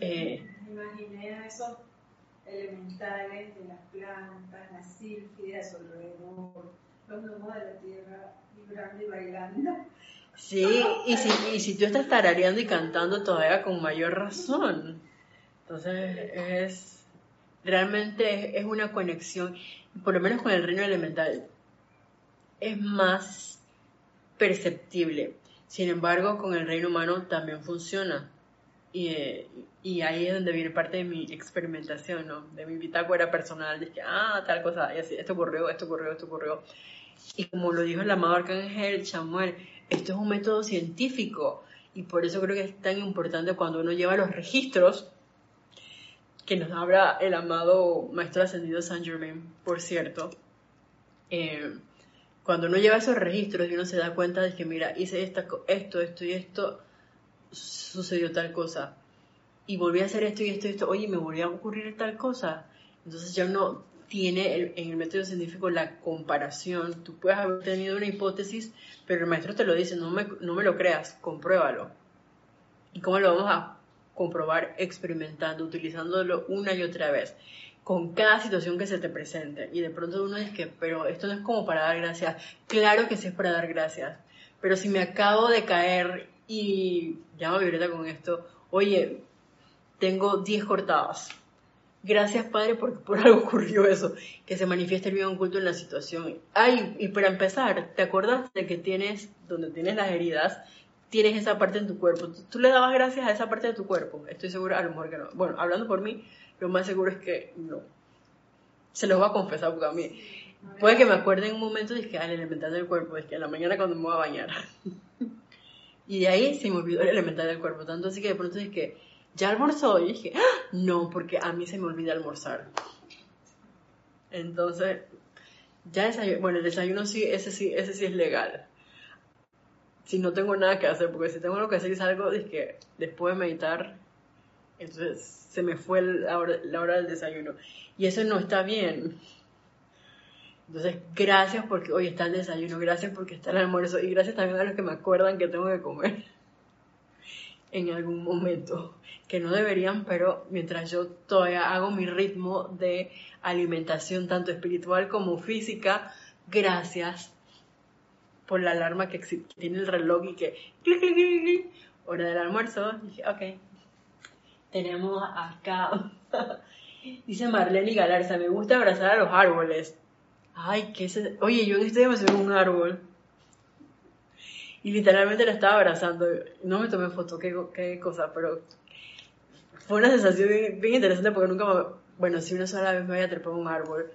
Eh, Imaginé eso elementales de las plantas, las sílfides alrededor, los gnomos de la tierra vibrando y bailando. Sí, y si, y si tú estás tarareando y cantando todavía con mayor razón. Entonces es realmente es una conexión, por lo menos con el reino elemental, es más perceptible. Sin embargo, con el reino humano también funciona. Y, eh, y, ahí es donde viene parte de mi experimentación, ¿no? De mi bitácora personal, de que, ah, tal cosa, y así, esto ocurrió, esto ocurrió, esto ocurrió. Y como lo dijo el amado arcángel Chamuel, esto es un método científico y por eso creo que es tan importante cuando uno lleva los registros que nos habla el amado Maestro Ascendido Saint Germain, por cierto. Eh, cuando uno lleva esos registros y uno se da cuenta de que, mira, hice esta, esto, esto y esto, sucedió tal cosa. Y volví a hacer esto y esto y esto, oye, me volvió a ocurrir tal cosa. Entonces ya uno tiene en el método científico la comparación. Tú puedes haber tenido una hipótesis, pero el maestro te lo dice, no me, no me lo creas, compruébalo. ¿Y cómo lo vamos a comprobar? Experimentando, utilizándolo una y otra vez con cada situación que se te presente. Y de pronto uno dice que, pero esto no es como para dar gracias. Claro que sí es para dar gracias. Pero si me acabo de caer y llamo a Violeta con esto, oye, tengo 10 cortadas. Gracias, Padre, porque por algo ocurrió eso, que se manifieste el bien oculto en la situación. Ay, y para empezar, ¿te acuerdas de que tienes, donde tienes las heridas, tienes esa parte en tu cuerpo? ¿Tú, le dabas gracias a esa parte de tu cuerpo? Estoy segura, a lo mejor que no. Bueno, hablando por mí, lo más seguro es que no. Se los voy a confesar porque a mí. Puede que me acuerde en un momento de que al elemental del cuerpo, es que en la mañana cuando me voy a bañar. *laughs* y de ahí se me olvidó el elemental del cuerpo. Tanto así que de pronto es que ya almorzó. Y dije, ¡Ah! no, porque a mí se me olvida almorzar. Entonces, ya desayuno, bueno, el desayuno sí, ese sí, ese sí es legal. Si no tengo nada que hacer, porque si tengo algo que hacer es algo de que después de meditar, entonces se me fue la hora, del desayuno. Y eso no está bien. Entonces, gracias porque hoy está el desayuno, gracias porque está el almuerzo y gracias también a los que me acuerdan que tengo que comer *laughs* en algún momento, que no deberían, pero mientras yo todavía hago mi ritmo de alimentación, tanto espiritual como física, gracias por la alarma que, tiene el reloj y que hora del almuerzo, dije, ok, tenemos acá, *laughs* dice Marlene Galarza, me gusta abrazar a los árboles. Ay, qué se... Oye, yo en este me subí un árbol. Y literalmente la estaba abrazando. No me tomé foto, qué, qué cosa, pero fue una sensación bien, interesante porque nunca me... Bueno, si una sola vez me había trepado un árbol,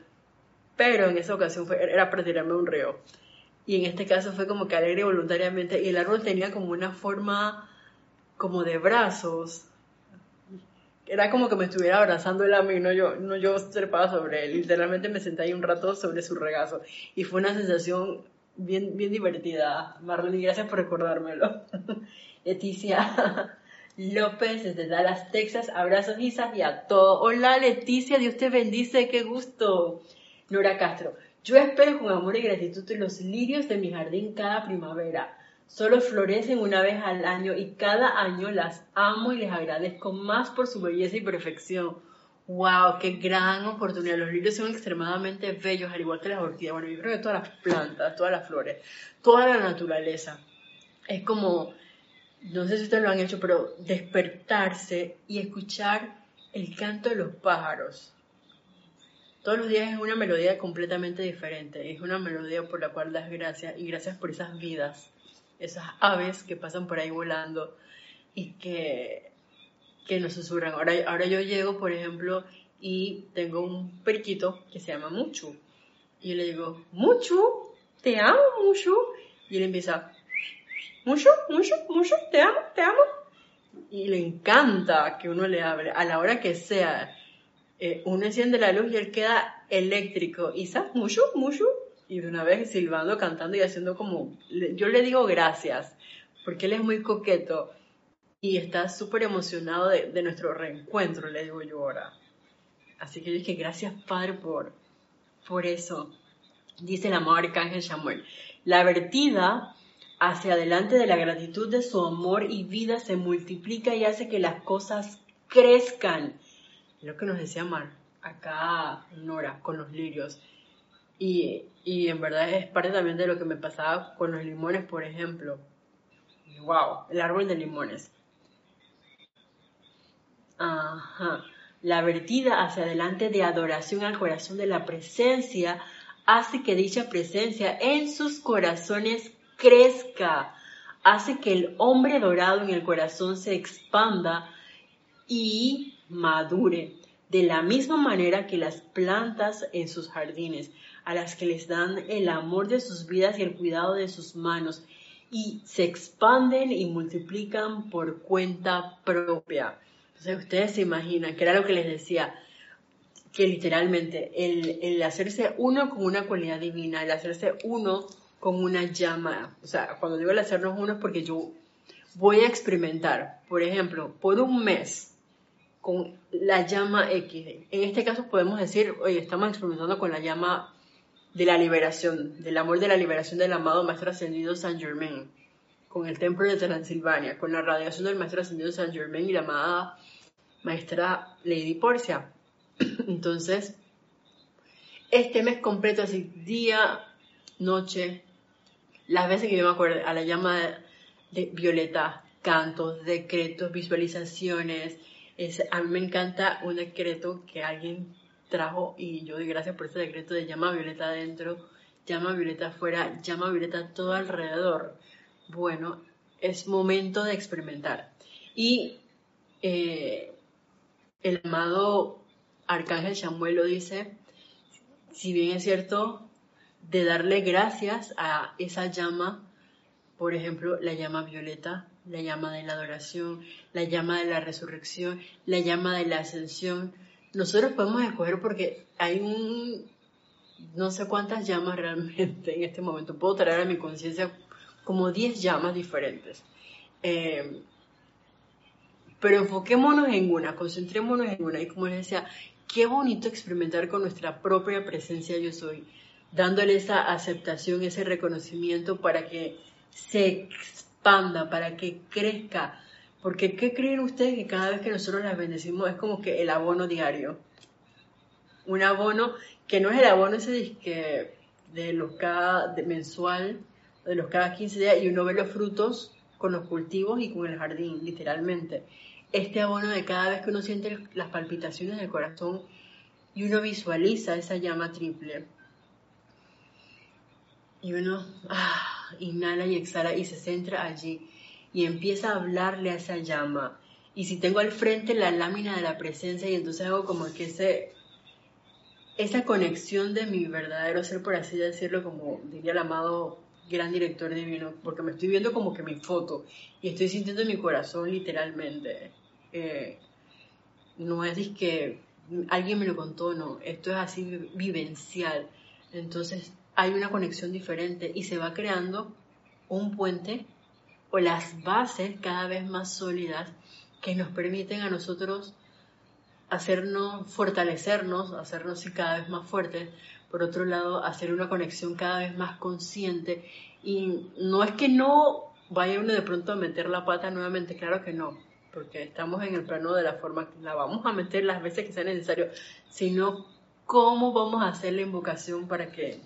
pero en esa ocasión era para tirarme un río. Y en este caso fue como que alegre voluntariamente. Y el árbol tenía como una forma como de brazos era como que me estuviera abrazando él a mí, no yo, no yo trepaba sobre él, literalmente me senté ahí un rato sobre su regazo y fue una sensación bien, bien divertida. Marlene, gracias por recordármelo. *laughs* Leticia *laughs* López desde Dallas, Texas, abrazos Isas y a todo. Hola Leticia, Dios te bendice, qué gusto. Nora Castro, yo espero con amor y gratitud los lirios de mi jardín cada primavera Solo florecen una vez al año y cada año las amo y les agradezco más por su belleza y perfección. ¡Wow! ¡Qué gran oportunidad! Los lirios son extremadamente bellos, al igual que las orquídeas. Bueno, yo creo que todas las plantas, todas las flores, toda la naturaleza. Es como, no sé si ustedes lo han hecho, pero despertarse y escuchar el canto de los pájaros. Todos los días es una melodía completamente diferente. Es una melodía por la cual das gracias y gracias por esas vidas esas aves que pasan por ahí volando y que, que nos susurran. Ahora, ahora yo llego, por ejemplo, y tengo un periquito que se llama Muchu. Y le digo, Muchu, te amo, Muchu. Y él empieza, Muchu, Muchu, Muchu, te amo, te amo. Y le encanta que uno le hable a la hora que sea. Eh, uno enciende la luz y él queda eléctrico. ¿sabes? Muchu, Muchu, y de una vez silbando, cantando y haciendo como, yo le digo gracias, porque él es muy coqueto y está súper emocionado de, nuestro reencuentro, le digo yo ahora. Así que yo dije, gracias Padre por, por eso. Dice el amor Arcángel Samuel, la vertida hacia adelante de la gratitud de su amor y vida se multiplica y hace que las cosas crezcan. Lo que nos decía Mar, acá Nora, con los lirios Y, y en verdad es parte también de lo que me pasaba con los limones, por ejemplo. ¡Wow! El árbol de limones. Ajá. La vertida hacia adelante de adoración al corazón de la presencia hace que dicha presencia en sus corazones crezca, hace que el hombre dorado en el corazón se expanda y madure, de la misma manera que las plantas en sus jardines, a las que les dan el amor de sus vidas y el cuidado de sus manos, y se expanden y multiplican por cuenta propia. Entonces ustedes se imaginan, que era lo que les decía, que literalmente el, hacerse uno con una cualidad divina, el hacerse uno con una llama, o sea, cuando digo el hacernos uno es porque yo voy a experimentar, por ejemplo, por un mes con la llama X. En este caso podemos decir, oye, estamos experimentando con la llama de la liberación, del amor de la liberación del amado Maestro Ascendido San Germain, con el templo de Transilvania, con la radiación del Maestro Ascendido San Germain y la amada Maestra Lady Porcia. *clears throat* Entonces, este mes completo, así día, noche, las veces que yo me acuerdo, a la llama de, Violeta, cantos, decretos, visualizaciones. A mí me encanta un decreto que alguien trajo y yo doy gracias por ese decreto de llama Violeta adentro, llama Violeta afuera, llama Violeta todo alrededor. Bueno, es momento de experimentar. Y eh, el amado Arcángel Samuel lo dice, si bien es cierto, de darle gracias a esa llama, por ejemplo, la llama violeta, la llama de la adoración, la llama de la resurrección, la llama de la ascensión. Nosotros podemos escoger porque hay un, no sé cuántas llamas realmente en este momento. Puedo traer a mi conciencia como 10 llamas diferentes. Eh, pero enfoquémonos en una, concentrémonos en una. Y como les decía, qué bonito experimentar con nuestra propia presencia yo soy, dándole esa aceptación, ese reconocimiento para que se para que crezca. Porque ¿qué creen ustedes que cada vez que nosotros las bendecimos es como que el abono diario? Un abono que no es el abono ese que de los cada de mensual, de los cada 15 días, y uno ve los frutos con los cultivos y con el jardín, literalmente este abono de cada vez que uno siente las palpitaciones del corazón y uno visualiza esa llama triple. Y uno ah, inhala y exhala y se centra allí y empieza a hablarle a esa llama. Y si tengo al frente la lámina de la presencia y entonces hago como que ese, esa conexión de mi verdadero ser, por así decirlo, como diría el amado gran director divino, porque me estoy viendo como que mi foto y estoy sintiendo mi corazón literalmente. Eh, no es que alguien me lo contó, no, esto es así vivencial. Entonces hay una conexión diferente y se va creando un puente o las bases cada vez más sólidas que nos permiten a nosotros hacernos, fortalecernos, hacernos cada vez más fuertes, por otro lado, hacer una conexión cada vez más consciente. Y no es que no vaya uno de pronto a meter la pata nuevamente, claro que no, porque estamos en el plano de la forma que la vamos a meter las veces que sea necesario, sino cómo vamos a hacer la invocación para que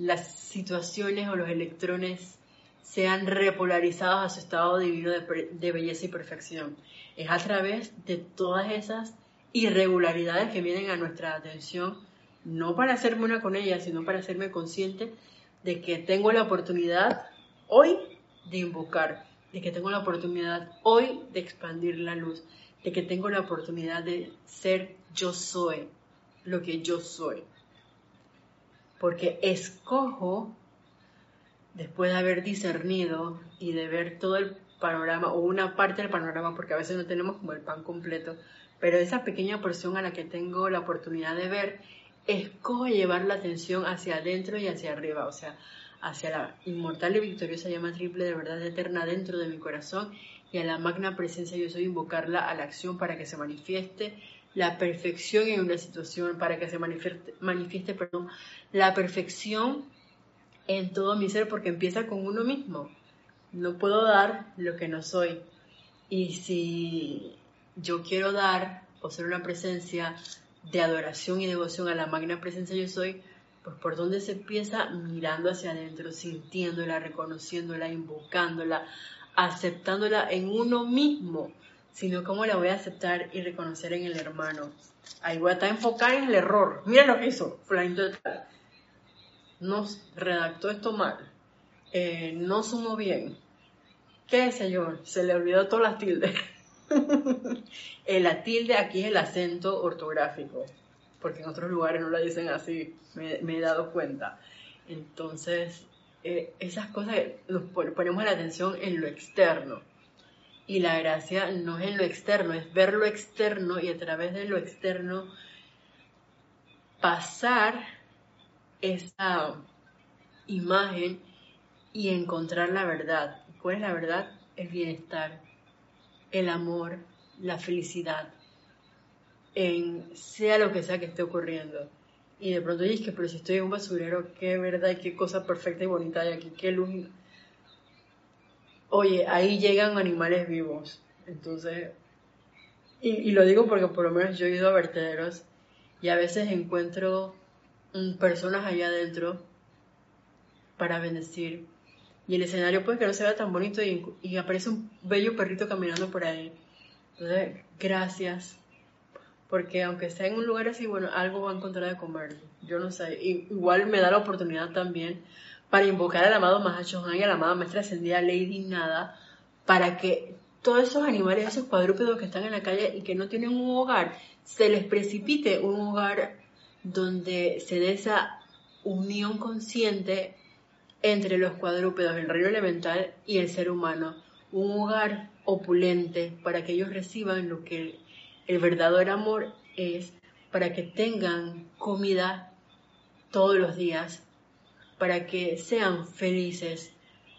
las situaciones o los electrones sean repolarizados a su estado divino de, de belleza y perfección. Es a través de todas esas irregularidades que vienen a nuestra atención no para hacerme una con ella, sino para hacerme consciente de que tengo la oportunidad hoy de invocar, de que tengo la oportunidad hoy de expandir la luz, de que tengo la oportunidad de ser yo soy, lo que yo soy. Porque escojo, después de haber discernido y de ver todo el panorama o una parte del panorama, porque a veces no tenemos como el pan completo, pero esa pequeña porción a la que tengo la oportunidad de ver escojo llevar la atención hacia adentro y hacia arriba, o sea, hacia la inmortal y victoriosa llama triple de verdad eterna dentro de mi corazón y a la magna presencia yo soy invocarla a la acción para que se manifieste la perfección en una situación, para que se manifieste, manifieste perdón, la perfección en todo mi ser, porque empieza con uno mismo. No puedo dar lo que no soy. Y si yo quiero dar o ser una presencia de adoración y devoción a la magna presencia yo soy, Pues por dónde se empieza mirando hacia adentro, sintiéndola, reconociéndola, invocándola, aceptándola en uno mismo, sino cómo la voy a aceptar y reconocer en el hermano. Ahí voy a estar enfocada en el error. Mira lo que hizo, Flanito Nos redactó esto mal. Eh, no sumó bien. ¿Qué señor? Se le olvidó todas las tildes. *laughs* la tilde aquí es el acento ortográfico, porque en otros lugares no la dicen así, me, he dado cuenta. Entonces, eh, esas cosas nos ponemos la atención en lo externo. Y la gracia no es en lo externo, es ver lo externo y a través de lo externo pasar esa imagen y encontrar la verdad. ¿Cuál es la verdad? El bienestar, el amor, la felicidad, en sea lo que sea que esté ocurriendo. Y de pronto dices pero si estoy en un basurero, qué verdad y qué cosa perfecta y bonita hay aquí, qué luz. Oye, ahí llegan animales vivos. Entonces, y, y, lo digo porque por lo menos yo he ido a vertederos y a veces encuentro personas allá adentro para bendecir y el escenario puede que no se tan bonito y, aparece un bello perrito caminando por ahí. Entonces, gracias, porque aunque sea en un lugar así, bueno, algo va a encontrar de comer. Yo no sé, igual me da la oportunidad también para invocar al amado Mahachohan y a la amada Maestra Ascendida Lady Nada, para que todos esos animales, esos cuadrúpedos que están en la calle y que no tienen un hogar, se les precipite un hogar donde se dé esa unión consciente entre los cuadrúpedos, el reino elemental y el ser humano, un hogar opulente para que ellos reciban lo que el, verdadero amor es, para que tengan comida todos los días, para que sean felices,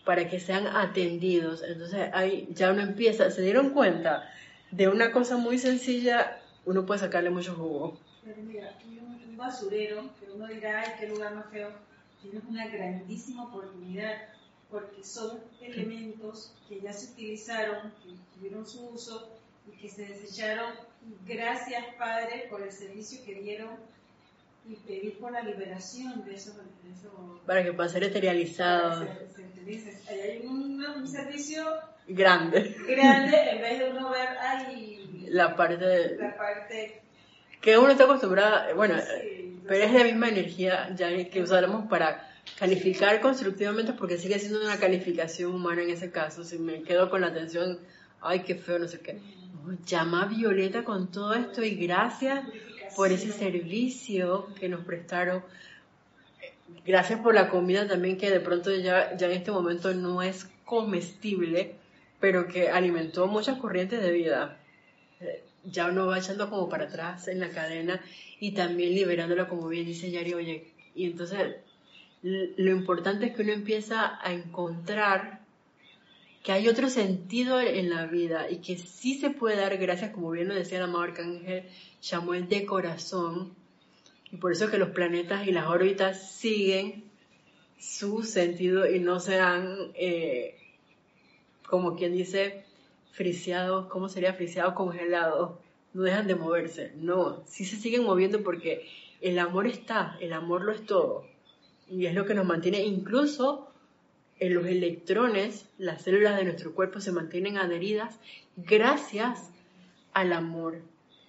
para que sean atendidos. Entonces ahí ya uno empieza, se dieron cuenta de una cosa muy sencilla, uno puede sacarle mucho jugo. Pero mira, un, basurero, que uno dirá, ay, qué lugar más feo tienes una grandísima oportunidad porque son elementos que ya se utilizaron, que tuvieron su uso y que se desecharon. Gracias, Padre, por el servicio que dieron y pedir por la liberación de esos. Para que pueda ser eterializado. hay un, servicio grande. Grande en vez de uno ver ahí. La parte. La parte. Que uno está acostumbrado, bueno, pero es la misma energía ya que usaremos para calificar constructivamente porque sigue siendo una calificación humana en ese caso. Si me quedo con la atención, ay, qué feo, no sé qué. llama a Violeta con todo esto y gracias por ese servicio que nos prestaron. Gracias por la comida también que de pronto ya, ya en este momento no es comestible, pero que alimentó muchas corrientes de vida. Ya uno va echando como para atrás en la cadena y también liberándola, como bien dice Yari, oye, y entonces lo importante es que uno empieza a encontrar que hay otro sentido en la vida y que sí se puede dar gracias, como bien lo decía el amado arcángel Samuel, de corazón, y por eso que los planetas y las órbitas siguen su sentido y no sean, eh, como quien dice, friseados, ¿cómo sería friseados, congelados? no dejan de moverse, no, sí se siguen moviendo porque el amor está, el amor lo es todo. Y es lo que nos mantiene, incluso en los electrones, las células de nuestro cuerpo se mantienen adheridas gracias al amor.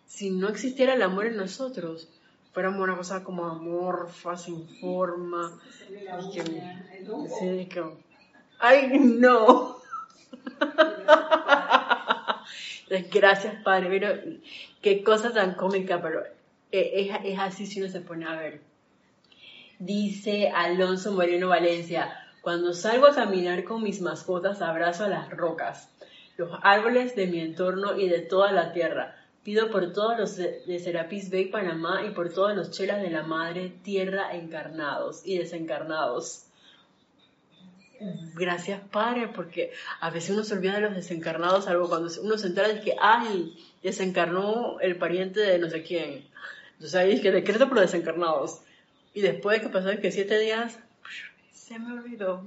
Si no existiera el amor en nosotros, fuéramos una cosa como amorfa, sin forma. ¡Ay, no! *laughs* gracias, Padre. Pero qué cosa tan cómica, pero es, es así si uno se pone a ver. Dice Alonso Moreno Valencia, cuando salgo a caminar con mis mascotas abrazo a las rocas, los árboles de mi entorno y de toda la tierra. Pido por todos los de Serapis Bay, Panamá y por todos los chelas de la Madre Tierra encarnados y desencarnados gracias Padre, porque a veces uno se olvida de los desencarnados, algo cuando uno se entera de que, ay, desencarnó el pariente de no sé quién. Entonces ahí es que decreto por desencarnados. Y después que pasaron que siete días, se me olvidó.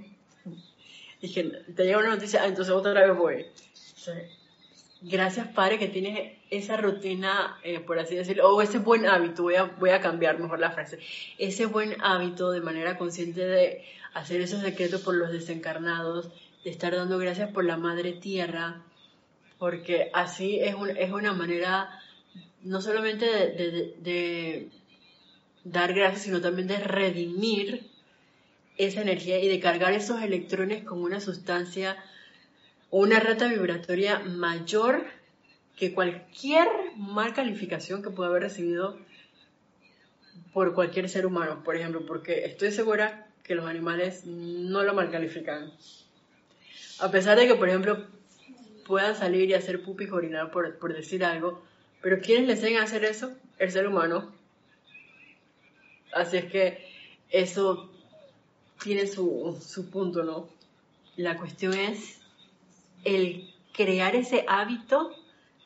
Dije, te llega una noticia, ah, entonces otra vez voy. Gracias, Padre, que tienes esa rutina, eh, por así decirlo, o ese buen hábito, voy a, voy a cambiar mejor la frase, ese buen hábito de manera consciente de hacer esos decretos por los desencarnados, de estar dando gracias por la Madre Tierra, porque así es, es una manera no solamente de, dar gracias, sino también de redimir esa energía y de cargar esos electrones con una sustancia o una rata vibratoria mayor que cualquier mal calificación que pueda haber recibido por cualquier ser humano, por ejemplo, porque estoy segura que los animales no lo mal califican. A pesar de que, por ejemplo, puedan salir y hacer pupis orinar por, decir algo, pero ¿quiénes le enseñan a hacer eso? El ser humano. Así es que eso tiene su, su punto, ¿no? La cuestión es el crear ese hábito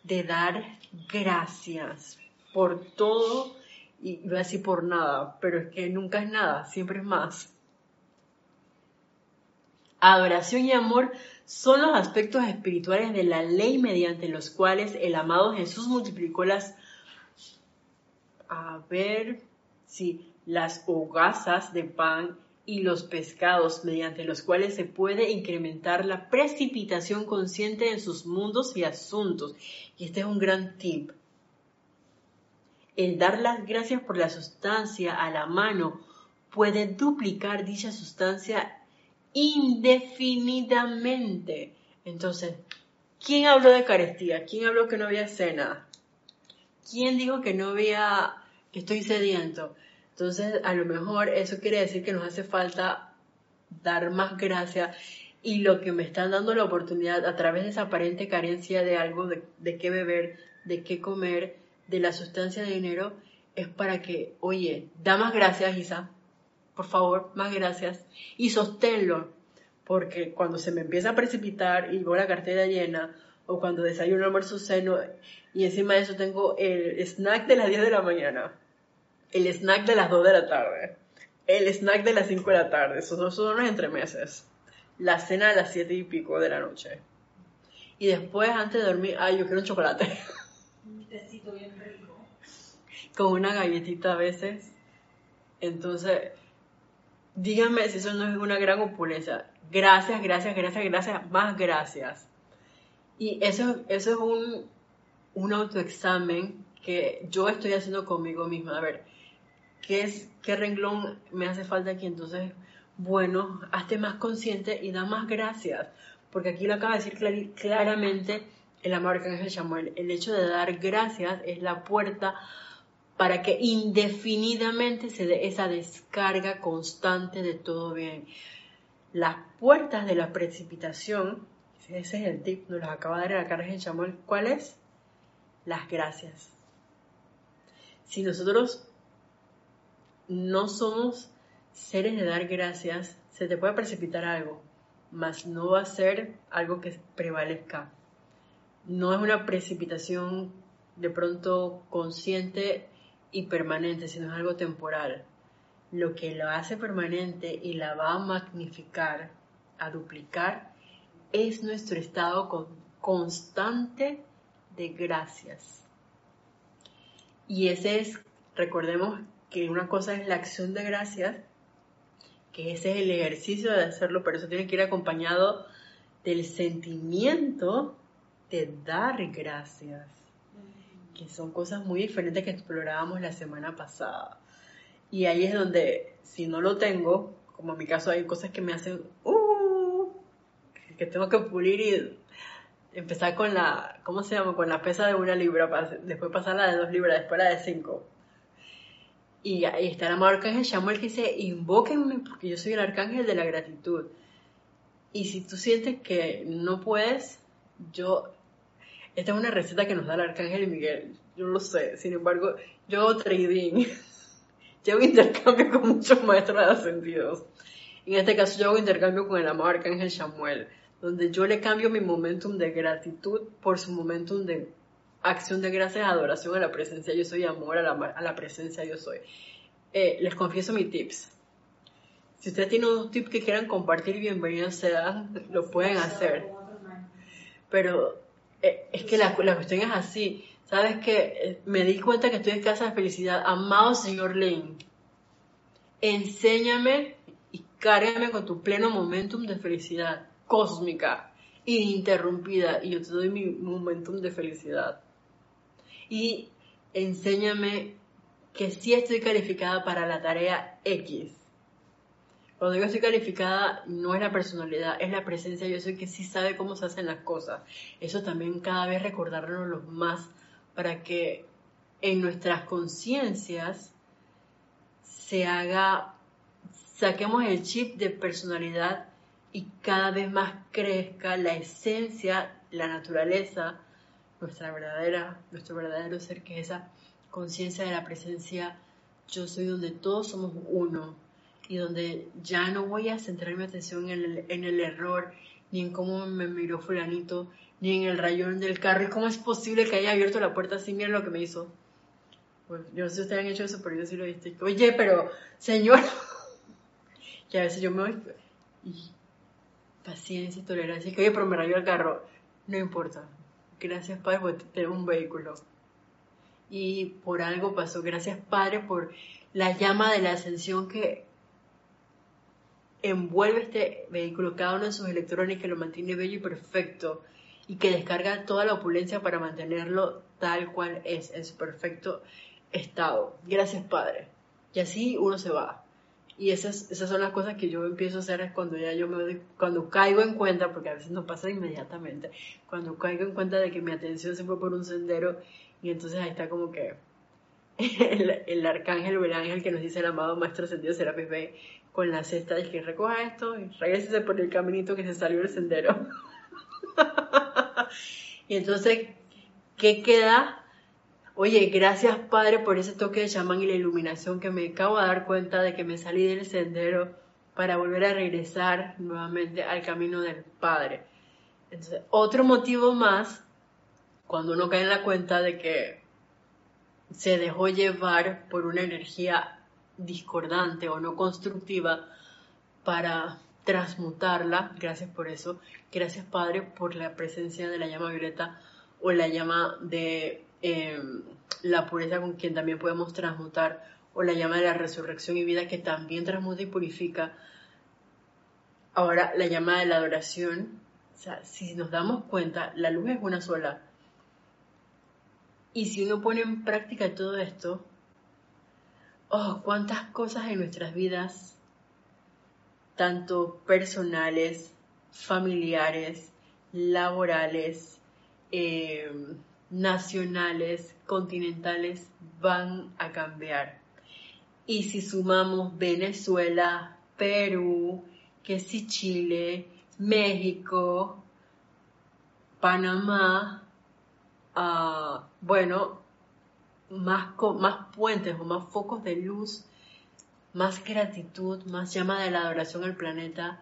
de dar gracias por todo y voy a decir por nada, pero es que nunca es nada, siempre es más. Adoración y amor son los aspectos espirituales de la ley mediante los cuales el amado Jesús multiplicó las a ver si las hogazas de pan y los pescados mediante los cuales se puede incrementar la precipitación consciente en sus mundos y asuntos. Y este es un gran tip. El dar las gracias por la sustancia a la mano puede duplicar dicha sustancia indefinidamente. Entonces, ¿quién habló de carestía? ¿Quién habló que no había cena? ¿Quién dijo que no había, que estoy sediento? Entonces, a lo mejor eso quiere decir que nos hace falta dar más gracia y lo que me están dando la oportunidad a través de esa aparente carencia de algo, de, de qué beber, de qué comer, de la sustancia de dinero, es para que, oye, da más gracias, Isa, por favor, más gracias. Y sosténlo, porque cuando se me empieza a precipitar y veo la cartera llena, o cuando desayuno, almuerzo, seno, y encima de eso tengo el snack de las 10 de la mañana, el snack de las 2 de la tarde, el snack de las 5 de la tarde, esos son los entremeses, la cena de las 7 y pico de la noche. Y después, antes de dormir, ay, yo quiero un chocolate. Un tecito bien rico. Con una galletita a veces. Entonces, díganme si eso no es una gran opulencia. Gracias, gracias, gracias, gracias, más gracias. Y eso, eso es un, un autoexamen que yo estoy haciendo conmigo misma. A ver, ¿qué, es, ¿qué renglón me hace falta aquí? Entonces, bueno, hazte más consciente y da más gracias. Porque aquí lo acaba de decir claramente el amor Arcángel Samuel. El hecho de dar gracias es la puerta para que indefinidamente se dé esa descarga constante de todo bien. Las puertas de la precipitación, ese es el tip, nos las acaba de dar el Arcángel Chamuel, ¿cuál es? Las gracias. Si nosotros no somos seres de dar gracias, se te puede precipitar algo, mas no va a ser algo que prevalezca. No es una precipitación de pronto consciente y permanente, sino es algo temporal. Lo que lo hace permanente y la va a magnificar, a duplicar, es nuestro estado constante de gracias. Y ese es, recordemos que una cosa es la acción de gracias, que ese es el ejercicio de hacerlo, pero eso tiene que ir acompañado del sentimiento de dar gracias que son cosas muy diferentes que explorábamos la semana pasada. Y ahí es donde, si no lo tengo, como en mi caso hay cosas que me hacen, uh, que tengo que pulir y empezar con la, ¿cómo se llama? Con la pesa de una libra, después pasar la de dos libras, después la de cinco. Y ahí está el amado arcángel Samuel que dice, invóquenme porque yo soy el arcángel de la gratitud. Y si tú sientes que no puedes, yo esta es una receta que nos da el Arcángel Miguel. Yo lo sé. Sin embargo, yo *laughs* hago trading. yo intercambio con muchos maestros ascendidos. En este caso, yo hago intercambio con el amado Arcángel Samuel, donde yo le cambio mi momentum de gratitud por su momentum de acción de gracias, adoración a la presencia yo soy, amor a la, a la presencia yo soy. Eh, les confieso mis tips. Si ustedes tienen unos tips que quieran compartir, bienvenidos sean, lo pueden hacer. Pero eh, es que la, la cuestión es así. ¿Sabes que eh, Me di cuenta que estoy en casa de felicidad. Amado señor Lane, enséñame y cárgame con tu pleno momentum de felicidad cósmica, ininterrumpida, y yo te doy mi momentum de felicidad. Y enséñame que sí estoy calificada para la tarea X. Cuando digo estoy calificada, no es la personalidad, es la presencia. Yo soy que sí sabe cómo se hacen las cosas. Eso también cada vez recordarnos más para que en nuestras conciencias se haga, saquemos el chip de personalidad y cada vez más crezca la esencia, la naturaleza, nuestra verdadera, nuestro verdadero ser, que es esa conciencia de la presencia, yo soy donde todos somos uno y donde ya no voy a centrar mi atención en el, en el error, ni en cómo me miró fulanito, ni en el rayón del carro, y cómo es posible que haya abierto la puerta así, miren lo que me hizo. Pues yo no sé si ustedes han hecho eso, pero yo sí lo he. Oye, pero, señor, *laughs* que a veces yo me voy, y paciencia y tolerancia, que oye, pero me rayó el carro, no importa. Gracias, Padre, por tener un vehículo y por algo pasó. Gracias Padre por la llama de la ascensión que envuelve este vehículo, cada uno de sus electrones que lo mantiene bello y perfecto y que descarga toda la opulencia para mantenerlo tal cual es, en su perfecto estado. Gracias Padre. Y así uno se va. Y esas, esas son las cosas que yo empiezo a hacer cuando ya yo me cuando caigo en cuenta, porque a veces no pasa inmediatamente, cuando caigo en cuenta de que mi atención se fue por un sendero y entonces ahí está como que el, arcángel o el ángel que nos dice el amado Maestro Sentido Serapis B con la cesta de que recoja esto y regrese por el caminito que se salió del sendero. *laughs* y entonces, ¿qué queda? Oye, gracias Padre por ese toque de chamán y la iluminación que me acabo de dar cuenta de que me salí del sendero para volver a regresar nuevamente al camino del Padre. Entonces, otro motivo más cuando uno cae en la cuenta de que se dejó llevar por una energía discordante o no constructiva para transmutarla, gracias por eso, gracias Padre por la presencia de la llama violeta o la llama de em, la pureza con quien también podemos transmutar o la llama de la resurrección y vida que también transmuta y purifica. Ahora la llama de la adoración, o sea, si nos damos cuenta, la luz es una sola, y si uno pone en práctica todo esto, oh, cuántas cosas en nuestras vidas, tanto personales, familiares, laborales, eh, nacionales, continentales, van a cambiar. Y si sumamos Venezuela, Perú, que si Chile, México, Panamá, bueno, más, más puentes o más focos de luz, más gratitud, más llama de la adoración al planeta,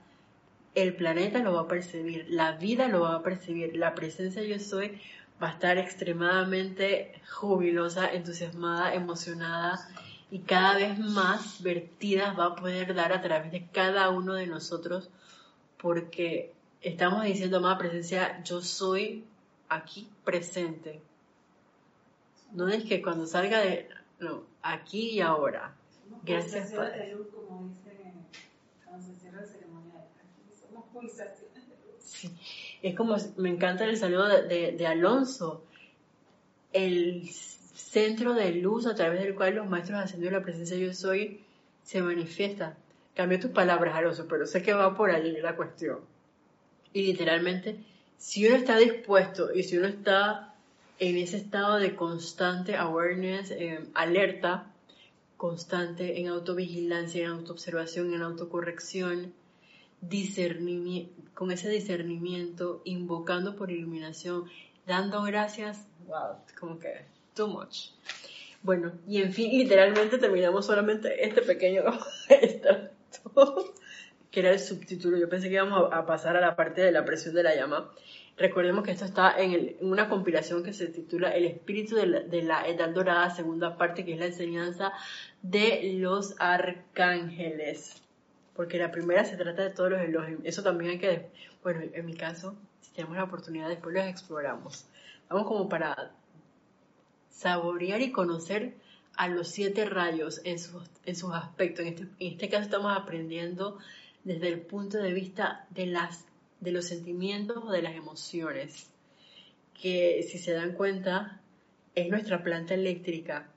el planeta lo va a percibir, la vida lo va a percibir, la presencia yo soy va a estar extremadamente jubilosa, entusiasmada, emocionada y cada vez más vertidas va a poder dar a través de cada uno de nosotros porque estamos diciendo, amada presencia, yo soy aquí presente. No es que cuando salga de... No, aquí y ahora. Gracias, Padre. Sí. Es como, me encanta el saludo de, Alonso, el centro de luz a través del cual los maestros ascendidos la presencia yo soy se manifiesta. Cambio tus palabras, Alonso, pero sé que va por ahí la cuestión. Y literalmente si uno está dispuesto y si uno está en ese estado de constante awareness, eh, alerta, constante en autovigilancia, en autoobservación, en autocorrección, con ese discernimiento, invocando por iluminación, dando gracias, wow, como que too much. Bueno, y en fin, literalmente terminamos solamente este pequeño *laughs* extracto que era el subtítulo. Yo pensé que íbamos a, pasar a la parte de la presión de la llama. Recordemos que esto está en, una compilación que se titula El espíritu de la, Edad Dorada, segunda parte, que es la enseñanza de los arcángeles. Porque la primera se trata de todos los elogios. Eso también hay que, bueno, en mi caso, si tenemos la oportunidad, después los exploramos. Vamos como para saborear y conocer a los siete rayos en sus, en sus aspectos. En este, en este caso estamos aprendiendo desde el punto de vista de, las, de los sentimientos o de las emociones, que si se dan cuenta es nuestra planta eléctrica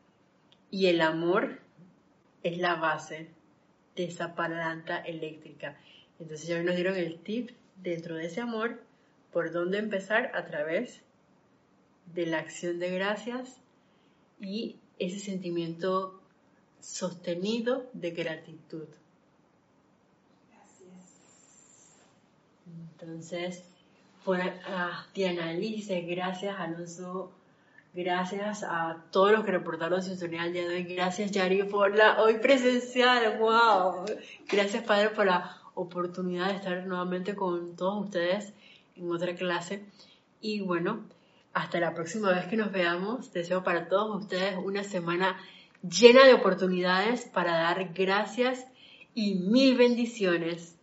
y el amor es la base de esa planta eléctrica. Entonces ya nos dieron el tip dentro de ese amor por dónde empezar a través de la acción de gracias y ese sentimiento sostenido de gratitud. Entonces, por, ah, Diana Alice, gracias Alonso, gracias a todos los que reportaron sintonía el día de hoy, gracias Yari por la hoy presencial, wow, gracias Padre por la oportunidad de estar nuevamente con todos ustedes en otra clase. Y bueno, hasta la próxima vez que nos veamos, deseo para todos ustedes una semana llena de oportunidades para dar gracias y mil bendiciones.